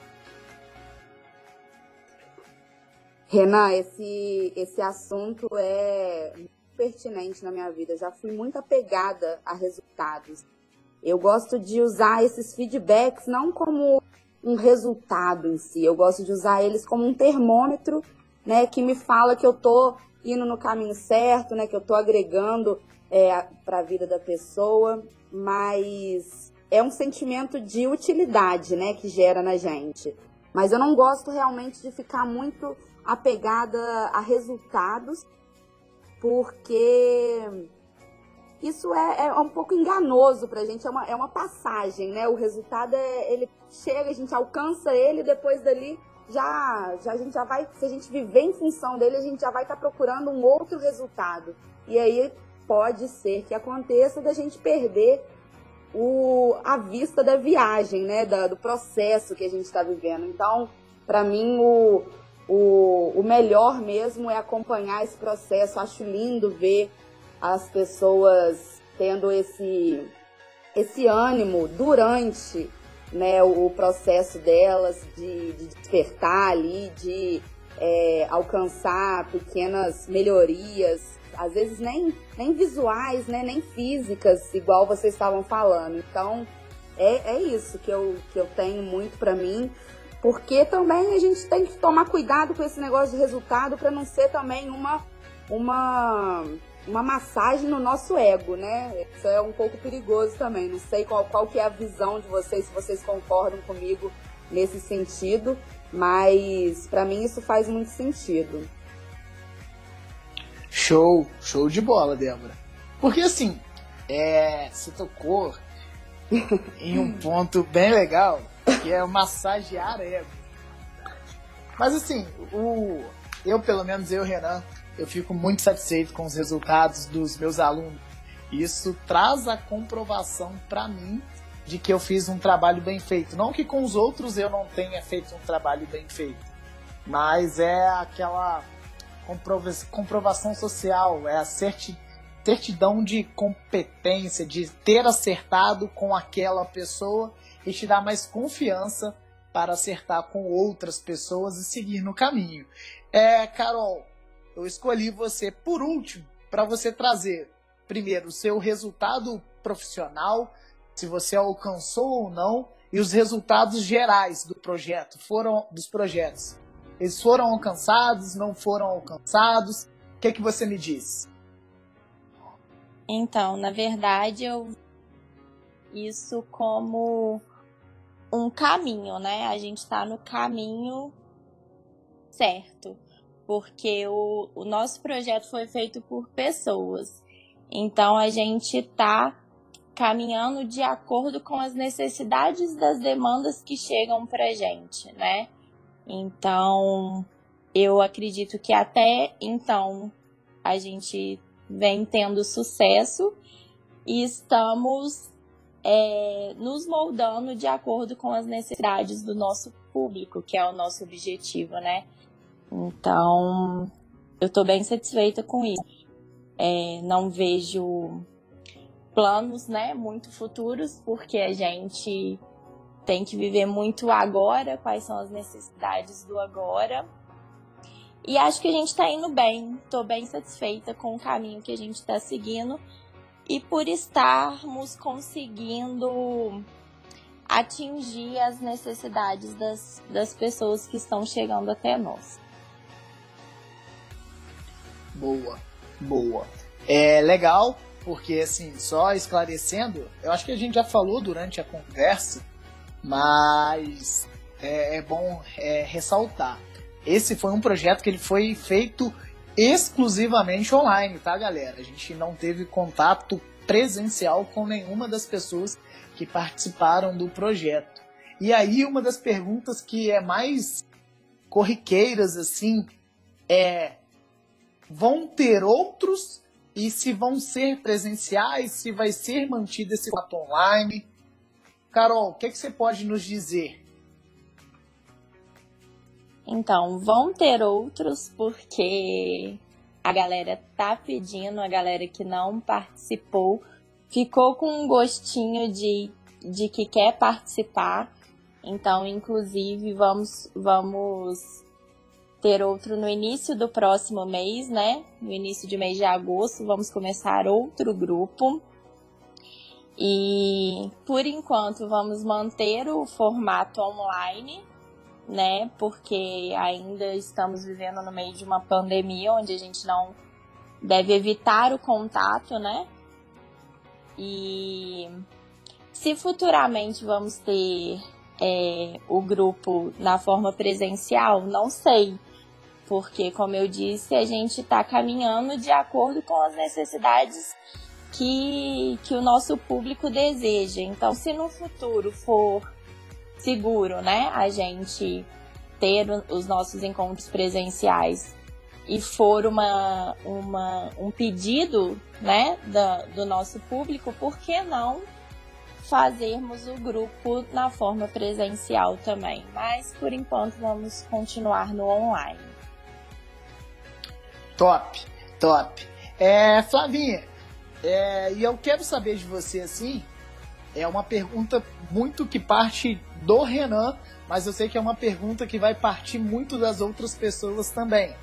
Renan, esse, esse assunto é pertinente na minha vida. Já fui muito apegada a resultados. Eu gosto de usar esses feedbacks não como um resultado em si, eu gosto de usar eles como um termômetro, né, que me fala que eu tô indo no caminho certo, né, que eu tô agregando é, para a vida da pessoa, mas é um sentimento de utilidade, né, que gera na gente. Mas eu não gosto realmente de ficar muito apegada a resultados, porque isso é, é, um pouco enganoso pra gente, é uma, é uma passagem, né? O resultado é, ele chega, a gente alcança ele, depois dali já, já a gente já vai, se a gente viver em função dele, a gente já vai estar tá procurando um outro resultado. E aí pode ser que aconteça da gente perder o, a vista da viagem, né? Da, do processo que a gente está vivendo. Então, para mim, o, o, o melhor mesmo é acompanhar esse processo. Acho lindo ver as pessoas tendo esse, esse ânimo durante né, o processo delas de, de despertar ali, de é, alcançar pequenas melhorias, às vezes nem, nem visuais, né, nem físicas, igual vocês estavam falando. Então, é, é isso que eu, que eu tenho muito para mim, porque também a gente tem que tomar cuidado com esse negócio de resultado para não ser também uma, uma uma massagem no nosso ego, né? Isso é um pouco perigoso também. Não sei qual, qual que é a visão de vocês, se vocês concordam comigo nesse sentido, mas para mim isso faz muito sentido. Show, show de bola, Débora. Porque assim, é, você tocou em um ponto bem legal, que é massagear ego. Mas assim, o, eu pelo menos eu, Renan, eu fico muito satisfeito com os resultados dos meus alunos. Isso traz a comprovação para mim de que eu fiz um trabalho bem feito. Não que com os outros eu não tenha feito um trabalho bem feito, mas é aquela comprova comprovação social, é a certidão de competência, de ter acertado com aquela pessoa e te dá mais confiança para acertar com outras pessoas e seguir no caminho. É, Carol, eu escolhi você por último para você trazer primeiro o seu resultado profissional, se você alcançou ou não, e os resultados gerais do projeto, foram dos projetos. Eles foram alcançados, não foram alcançados? O que, é que você me diz? Então, na verdade, eu isso como um caminho, né? A gente está no caminho certo porque o, o nosso projeto foi feito por pessoas. Então a gente está caminhando de acordo com as necessidades das demandas que chegam para gente, né? Então eu acredito que até então a gente vem tendo sucesso e estamos é, nos moldando de acordo com as necessidades do nosso público, que é o nosso objetivo, né? Então, eu estou bem satisfeita com isso. É, não vejo planos, né, muito futuros, porque a gente tem que viver muito agora, quais são as necessidades do agora. E acho que a gente está indo bem, estou bem satisfeita com o caminho que a gente está seguindo e por estarmos conseguindo atingir as necessidades das, das pessoas que estão chegando até nós. Boa, boa. É legal, porque assim, só esclarecendo, eu acho que a gente já falou durante a conversa mas é, é bom é, ressaltar. Esse foi um projeto que ele foi feito exclusivamente online, tá, galera? A gente não teve contato presencial com nenhuma das pessoas que participaram do projeto. E aí uma das perguntas que é mais corriqueiras assim é vão ter outros e se vão ser presenciais, se vai ser mantido esse formato online. Carol, o que, que você pode nos dizer? Então, vão ter outros porque a galera tá pedindo, a galera que não participou ficou com um gostinho de, de que quer participar. Então, inclusive, vamos, vamos ter outro no início do próximo mês, né? No início de mês de agosto, vamos começar outro grupo. E por enquanto vamos manter o formato online, né? Porque ainda estamos vivendo no meio de uma pandemia onde a gente não deve evitar o contato, né? E se futuramente vamos ter é, o grupo na forma presencial, não sei. Porque, como eu disse, a gente está caminhando de acordo com as necessidades que, que o nosso público deseja. Então, se no futuro for seguro, né, a gente ter os nossos encontros presenciais e for uma, uma, um pedido né, da, do nosso público, por que não fazermos o grupo na forma presencial também? Mas por enquanto vamos continuar no online. Top, top. É, Flavinha, é, e eu quero saber de você assim, é uma pergunta muito que parte do Renan, mas eu sei que é uma pergunta que vai partir muito das outras pessoas também.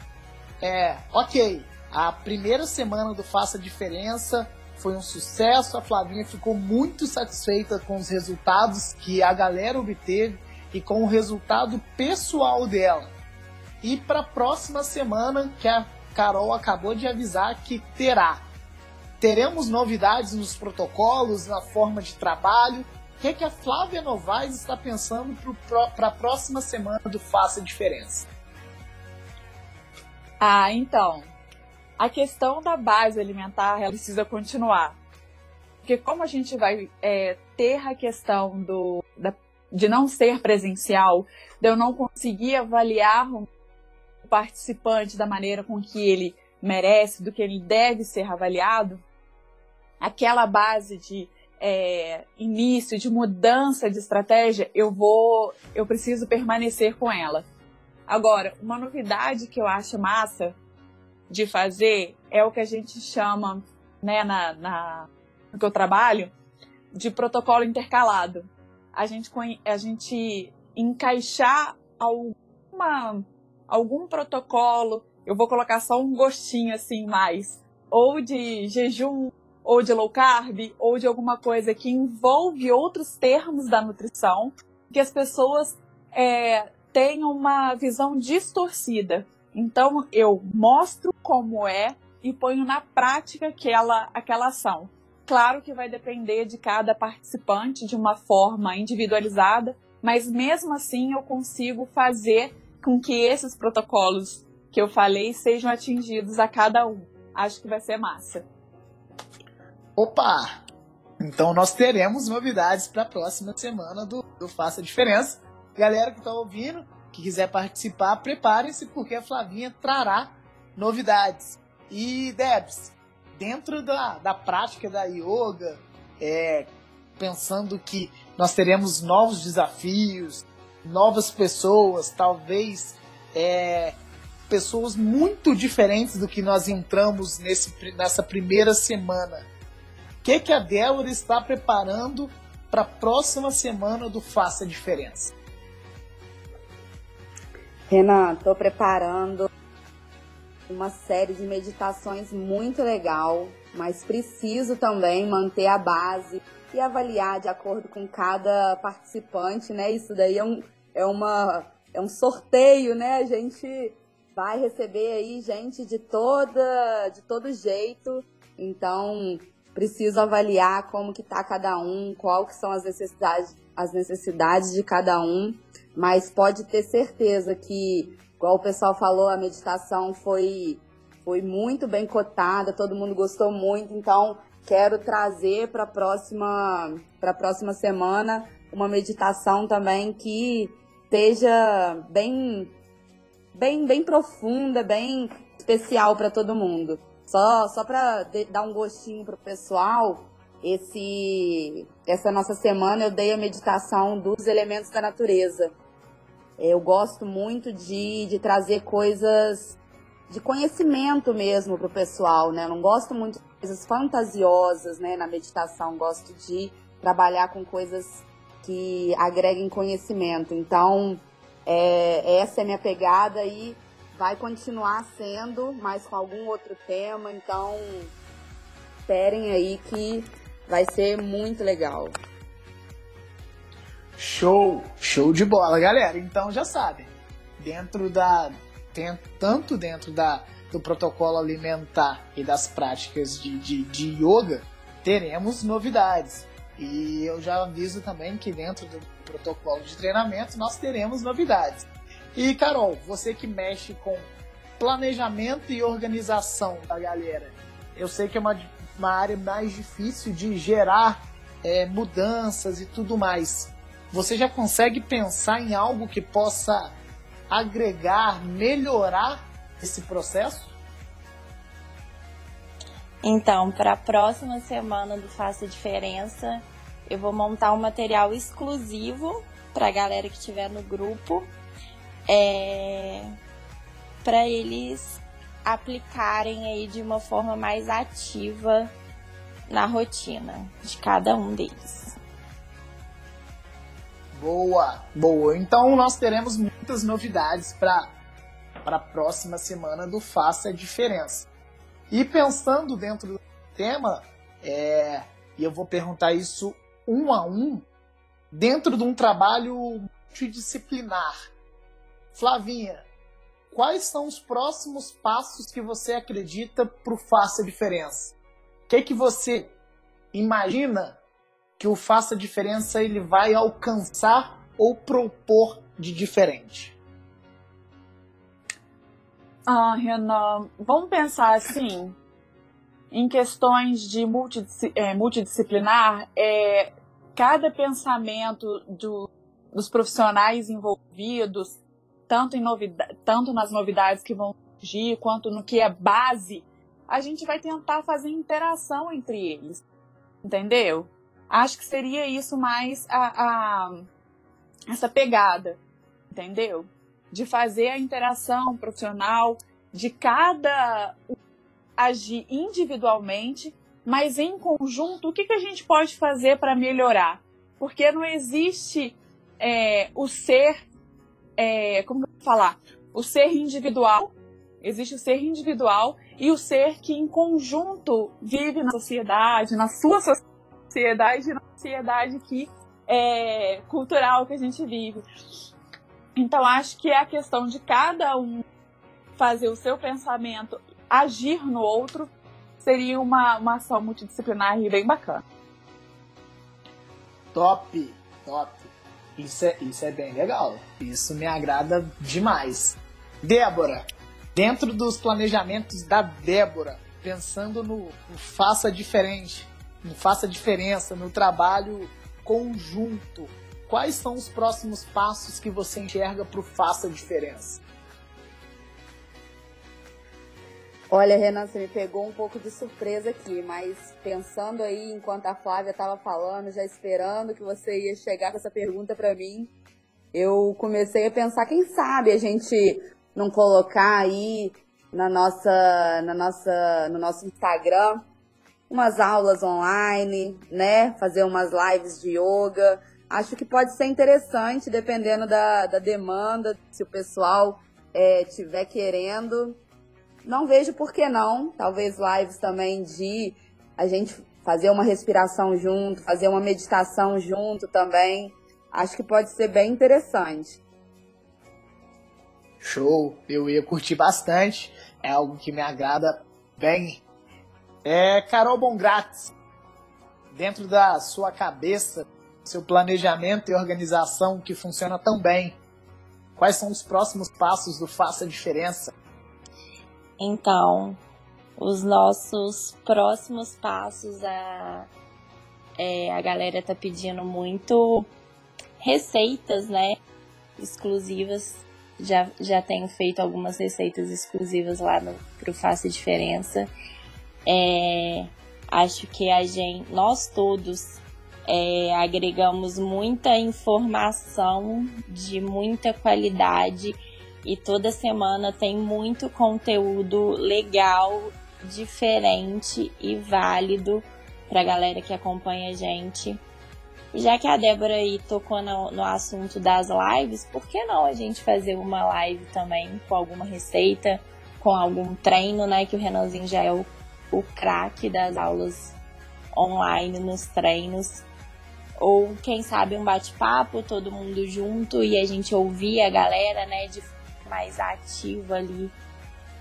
É, ok, a primeira semana do Faça Diferença foi um sucesso, a Flavinha ficou muito satisfeita com os resultados que a galera obteve e com o resultado pessoal dela. E para a próxima semana, que a Carol acabou de avisar que terá. Teremos novidades nos protocolos, na forma de trabalho. O que, é que a Flávia Novaes está pensando para a próxima semana do Faça Diferença? Ah, então. A questão da base alimentar ela precisa continuar. Porque como a gente vai é, ter a questão do, da, de não ser presencial, de eu não conseguir avaliar participante da maneira com que ele merece, do que ele deve ser avaliado, aquela base de é, início, de mudança de estratégia, eu vou, eu preciso permanecer com ela. Agora, uma novidade que eu acho massa de fazer é o que a gente chama, né, na, na no que eu trabalho, de protocolo intercalado. A gente, a gente encaixar alguma, algum protocolo, eu vou colocar só um gostinho assim mais, ou de jejum, ou de low carb, ou de alguma coisa que envolve outros termos da nutrição, que as pessoas é, uma visão distorcida. Então eu mostro como é e ponho na prática aquela, aquela ação. Claro que vai depender de cada participante de uma forma individualizada, mas mesmo assim eu consigo fazer com que esses protocolos que eu falei sejam atingidos a cada um. Acho que vai ser massa. Opa! Então nós teremos novidades para a próxima semana do, do Faça Diferença. Galera que está ouvindo, que quiser participar, prepare-se porque a Flavinha trará novidades. E Debs, dentro da, da prática da yoga, é, pensando que nós teremos novos desafios, novas pessoas, talvez é, pessoas muito diferentes do que nós entramos nesse, nessa primeira semana. O que, que a Débora está preparando para a próxima semana do Faça Diferença? Renan, estou preparando uma série de meditações muito legal, mas preciso também manter a base e avaliar de acordo com cada participante, né? Isso daí é um, é uma, é um sorteio, né? A gente vai receber aí gente de toda, de todo jeito. Então, preciso avaliar como que tá cada um, qual que são as necessidades, as necessidades de cada um, mas pode ter certeza que, igual o pessoal falou, a meditação foi, foi muito bem cotada, todo mundo gostou muito, então quero trazer para próxima, próxima semana uma meditação também que seja bem, bem, bem profunda, bem especial para todo mundo. Só, só para dar um gostinho pro pessoal, esse, essa nossa semana eu dei a meditação dos elementos da natureza. Eu gosto muito de, de trazer coisas de conhecimento mesmo pro pessoal, né? Eu não gosto muito de coisas fantasiosas, né, na meditação. Gosto de trabalhar com coisas que agreguem conhecimento. Então, é, essa é minha pegada e vai continuar sendo, mas com algum outro tema. Então, esperem aí que vai ser muito legal. Show! Show de bola, galera. Então já sabem, dentro da. Tanto dentro da, do protocolo alimentar e das práticas de, de, de yoga, teremos novidades. E eu já aviso também que dentro do protocolo de treinamento nós teremos novidades. E Carol, você que mexe com planejamento e organização da galera, eu sei que é uma, uma área mais difícil de gerar é, mudanças e tudo mais. Você já consegue pensar em algo que possa agregar, melhorar esse processo? Então, para a próxima semana do Faça Diferença, eu vou montar um material exclusivo para a galera que estiver no grupo é, para eles aplicarem aí de uma forma mais ativa na rotina de cada um deles. Boa, boa. Então nós teremos muitas novidades para a próxima semana do Faça a Diferença. E pensando dentro do tema, é, e eu vou perguntar isso um a um, dentro de um trabalho multidisciplinar, Flavinha, quais são os próximos passos que você acredita para o Faça Diferença? O que, que você imagina que o Faça Diferença ele vai alcançar ou propor de diferente? Ah, Renan, vamos pensar assim, em questões de é, multidisciplinar, é, cada pensamento do, dos profissionais envolvidos tanto, em tanto nas novidades que vão surgir, quanto no que é base, a gente vai tentar fazer interação entre eles. Entendeu? Acho que seria isso mais a, a essa pegada, entendeu? De fazer a interação profissional, de cada agir individualmente, mas em conjunto, o que, que a gente pode fazer para melhorar? Porque não existe é, o ser é, como eu vou falar? O ser individual, existe o ser individual e o ser que em conjunto vive na sociedade, na sua sociedade, na sociedade que é cultural que a gente vive. Então acho que é a questão de cada um fazer o seu pensamento agir no outro seria uma, uma ação multidisciplinar e bem bacana. Top, top. Isso é, isso é bem legal. Isso me agrada demais. Débora, dentro dos planejamentos da Débora, pensando no, no faça diferente, no faça diferença, no trabalho conjunto, quais são os próximos passos que você enxerga para o faça diferença? Olha, Renan, você me pegou um pouco de surpresa aqui, mas pensando aí enquanto a Flávia estava falando, já esperando que você ia chegar com essa pergunta para mim, eu comecei a pensar, quem sabe a gente não colocar aí na nossa, na nossa, no nosso Instagram umas aulas online, né? Fazer umas lives de yoga. Acho que pode ser interessante, dependendo da, da demanda, se o pessoal é, tiver querendo não vejo por que não. Talvez lives também de a gente fazer uma respiração junto, fazer uma meditação junto também. Acho que pode ser bem interessante. Show! Eu ia curtir bastante. É algo que me agrada bem. É, Carol Bongrates, dentro da sua cabeça, seu planejamento e organização que funciona tão bem, quais são os próximos passos do Faça Diferença? Então, os nossos próximos passos, a, é, a galera tá pedindo muito receitas, né? Exclusivas. Já, já tenho feito algumas receitas exclusivas lá no, pro Faça Diferença. É, acho que a gente, nós todos é, agregamos muita informação de muita qualidade e toda semana tem muito conteúdo legal, diferente e válido para a galera que acompanha a gente. Já que a Débora aí tocou no, no, assunto das lives, por que não a gente fazer uma live também com alguma receita, com algum treino, né? Que o Renanzinho já é o, o craque das aulas online nos treinos. Ou quem sabe um bate-papo, todo mundo junto e a gente ouvir a galera, né, de mais ativa ali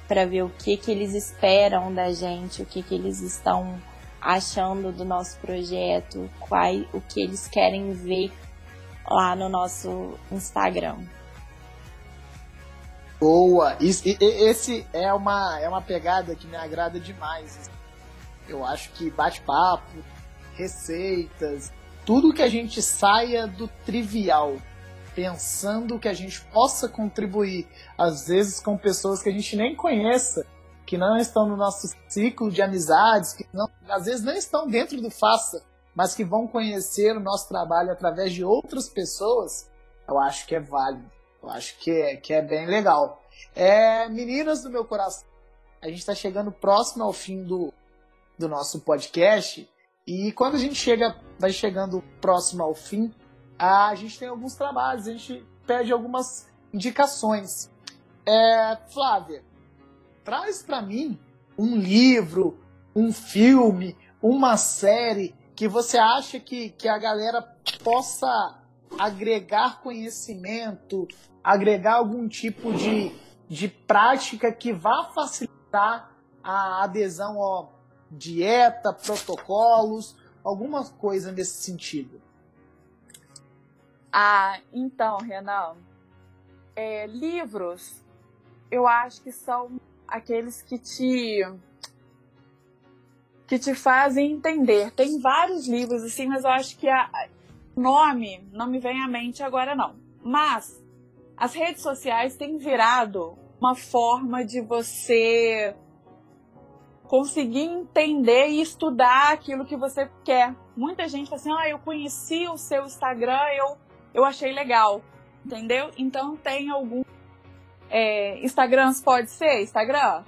para ver o que que eles esperam da gente, o que que eles estão achando do nosso projeto, qual, o que eles querem ver lá no nosso Instagram. Boa! esse é uma, é uma pegada que me agrada demais. Eu acho que bate-papo, receitas, tudo que a gente saia do trivial, pensando que a gente possa contribuir, às vezes com pessoas que a gente nem conheça, que não estão no nosso ciclo de amizades, que não, às vezes não estão dentro do Faça, mas que vão conhecer o nosso trabalho através de outras pessoas, eu acho que é válido. Eu acho que é, que é bem legal. É, meninas do meu coração, a gente está chegando próximo ao fim do, do nosso podcast. E quando a gente chega, vai chegando próximo ao fim, a gente tem alguns trabalhos, a gente pede algumas indicações. É, Flávia, traz para mim um livro, um filme, uma série que você acha que, que a galera possa agregar conhecimento, agregar algum tipo de, de prática que vá facilitar a adesão a dieta, protocolos, alguma coisa nesse sentido. Ah, então, Renan, é, livros, eu acho que são aqueles que te que te fazem entender. Tem vários livros assim, mas eu acho que a nome não me vem à mente agora não. Mas as redes sociais têm virado uma forma de você conseguir entender e estudar aquilo que você quer. Muita gente fala assim: "Ah, eu conheci o seu Instagram, eu eu achei legal". Entendeu? Então tem algum é, Instagrams pode ser? Instagram?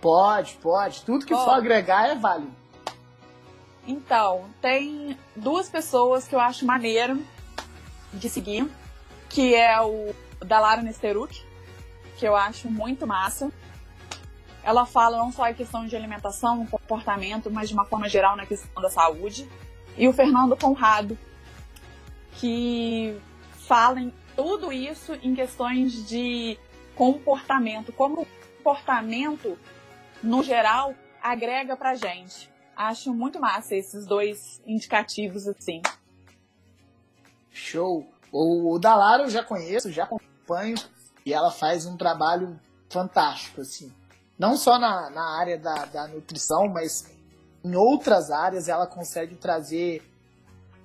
Pode, pode. Tudo que pode. for agregar é válido. Então, tem duas pessoas que eu acho maneiro de seguir, que é o da Lara Nesteruk, que eu acho muito massa. Ela fala não só em questão de alimentação, comportamento, mas de uma forma geral na questão da saúde. E o Fernando Conrado, que fala em tudo isso em questões de comportamento, como o comportamento, no geral, agrega pra gente. Acho muito massa esses dois indicativos assim. Show! O, o Dalara eu já conheço, já acompanho, e ela faz um trabalho fantástico, assim. Não só na, na área da, da nutrição, mas em outras áreas ela consegue trazer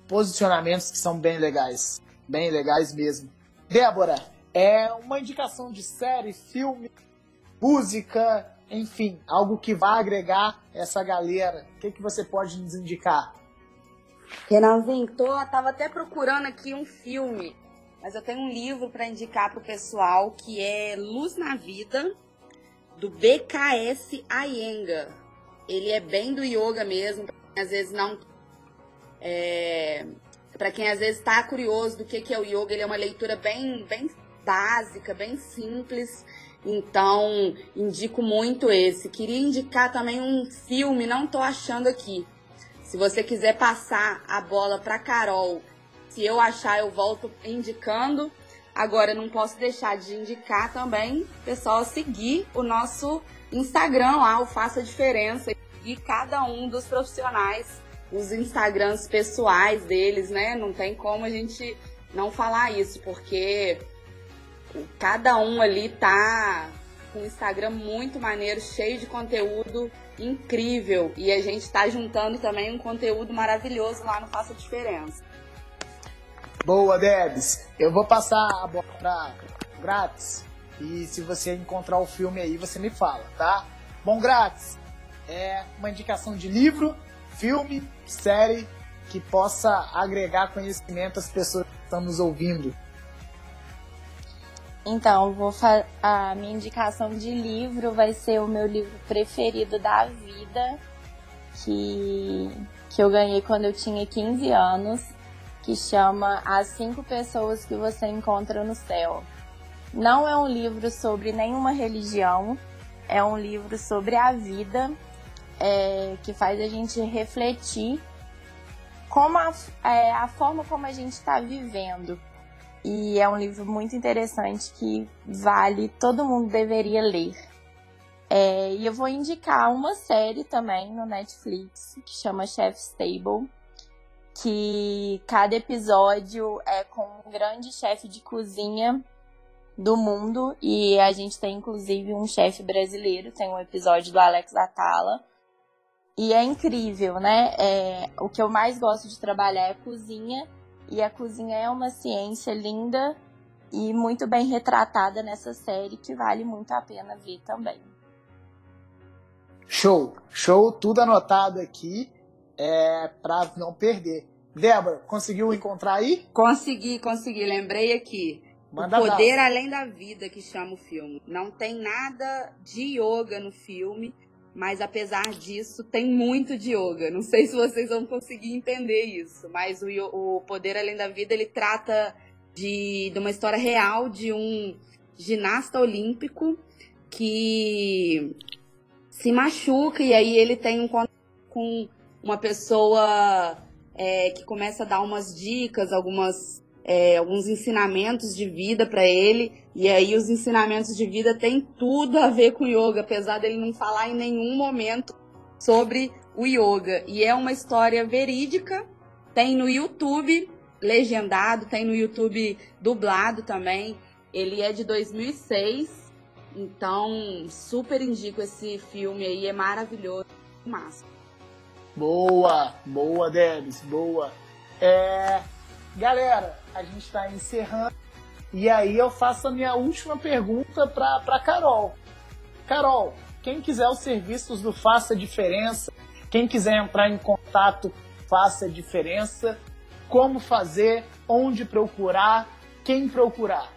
posicionamentos que são bem legais. Bem legais mesmo. Débora, é uma indicação de série, filme, música, enfim, algo que vá agregar essa galera. O que, que você pode nos indicar? Renanzinho, tô, tava até procurando aqui um filme, mas eu tenho um livro para indicar pro pessoal que é Luz na Vida, do BKS Iyengar. Ele é bem do yoga mesmo, às vezes não é, para quem às vezes está curioso do que, que é o yoga, ele é uma leitura bem, bem básica, bem simples. Então, indico muito esse. Queria indicar também um filme, não tô achando aqui. Se você quiser passar a bola para Carol, se eu achar, eu volto indicando. Agora, não posso deixar de indicar também, pessoal, seguir o nosso Instagram lá, o Faça Diferença, e cada um dos profissionais os Instagrams pessoais deles, né? Não tem como a gente não falar isso, porque cada um ali tá com um Instagram muito maneiro, cheio de conteúdo incrível. E a gente tá juntando também um conteúdo maravilhoso lá no Faça Diferença. Boa, Debs. Eu vou passar a bola pra Grátis. E se você encontrar o filme aí, você me fala, tá? Bom, Grátis, é uma indicação de livro, filme, série que possa agregar conhecimento às pessoas que estão nos ouvindo. Então, vou a minha indicação de livro vai ser o meu livro preferido da vida, que, que eu ganhei quando eu tinha 15 anos, que chama As Cinco Pessoas que Você Encontra no Céu. Não é um livro sobre nenhuma religião, é um livro sobre a vida, é, que faz a gente refletir como a, é, a forma como a gente está vivendo. E é um livro muito interessante que vale, todo mundo deveria ler. É, e eu vou indicar uma série também no Netflix que chama Chef's Table, que cada episódio é com um grande chefe de cozinha do mundo e a gente tem inclusive um chefe brasileiro, tem um episódio do Alex Atala. E é incrível, né? É, o que eu mais gosto de trabalhar é cozinha e a cozinha é uma ciência linda e muito bem retratada nessa série que vale muito a pena ver também. Show, show, tudo anotado aqui é, para não perder. Débora, conseguiu encontrar aí? Consegui, consegui. Lembrei aqui. Manda o Poder Além da Vida, que chama o filme. Não tem nada de yoga no filme, mas apesar disso, tem muito de yoga. Não sei se vocês vão conseguir entender isso, mas o, o Poder Além da Vida ele trata de, de uma história real de um ginasta olímpico que se machuca e aí ele tem um contato com uma pessoa é, que começa a dar umas dicas, algumas é, alguns ensinamentos de vida para ele. E aí os ensinamentos de vida têm tudo a ver com yoga, apesar dele não falar em nenhum momento sobre o yoga. E é uma história verídica, tem no YouTube legendado, tem no YouTube dublado também. Ele é de 2006, então super indico esse filme aí, é maravilhoso, massa. Boa, boa, Debs, boa. É, galera, a gente está encerrando. E aí eu faço a minha última pergunta para Carol. Carol, quem quiser os serviços do Faça Diferença, quem quiser entrar em contato, faça diferença. Como fazer, onde procurar, quem procurar.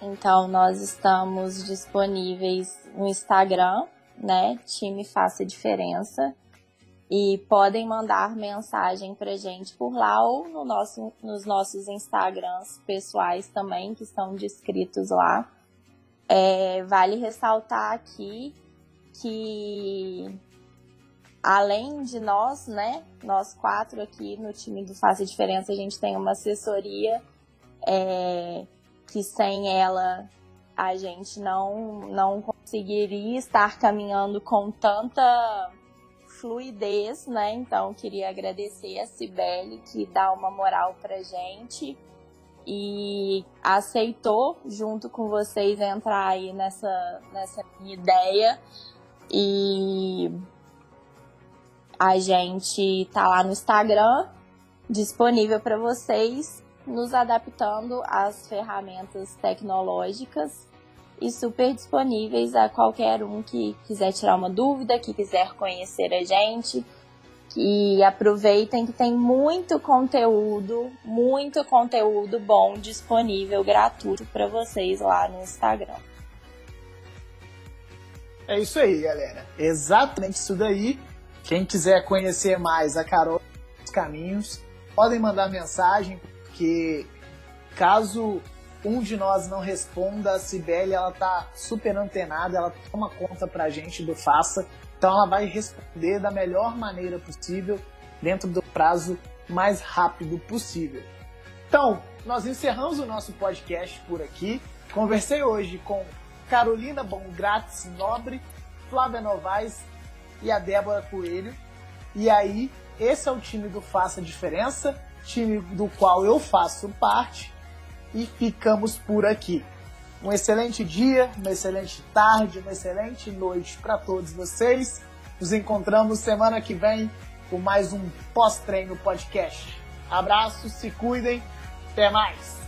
Então, nós estamos disponíveis no Instagram, né? Time Faça Diferença. E podem mandar mensagem pra gente por lá ou no nosso, nos nossos Instagrams pessoais também, que estão descritos lá. É, vale ressaltar aqui que além de nós, né, nós quatro aqui no time do Faça Diferença, a gente tem uma assessoria é, que sem ela a gente não, não conseguiria estar caminhando com tanta fluidez, né? Então, queria agradecer a Cibele que dá uma moral pra gente e aceitou, junto com vocês, entrar aí nessa, nessa ideia. E a gente tá lá no Instagram, disponível para vocês, nos adaptando às ferramentas tecnológicas e super disponíveis a qualquer um que quiser tirar uma dúvida, que quiser conhecer a gente. E aproveitem que tem muito conteúdo, muito conteúdo bom disponível gratuito para vocês lá no Instagram. É isso aí, galera. Exatamente isso daí. Quem quiser conhecer mais a Carol os caminhos, podem mandar mensagem, porque caso um de nós não responda, a Cibele ela tá super antenada, ela toma conta pra gente do Faça, então ela vai responder da melhor maneira possível, dentro do prazo mais rápido possível. Então, nós encerramos o nosso podcast por aqui. Conversei hoje com Carolina Bongratis Nobre, Flávia Novaes e a Débora Coelho. E aí, esse é o time do Faça Diferença, time do qual eu faço parte, e ficamos por aqui. Um excelente dia, uma excelente tarde, uma excelente noite para todos vocês. Nos encontramos semana que vem com mais um pós-treino podcast. Abraços, se cuidem, até mais!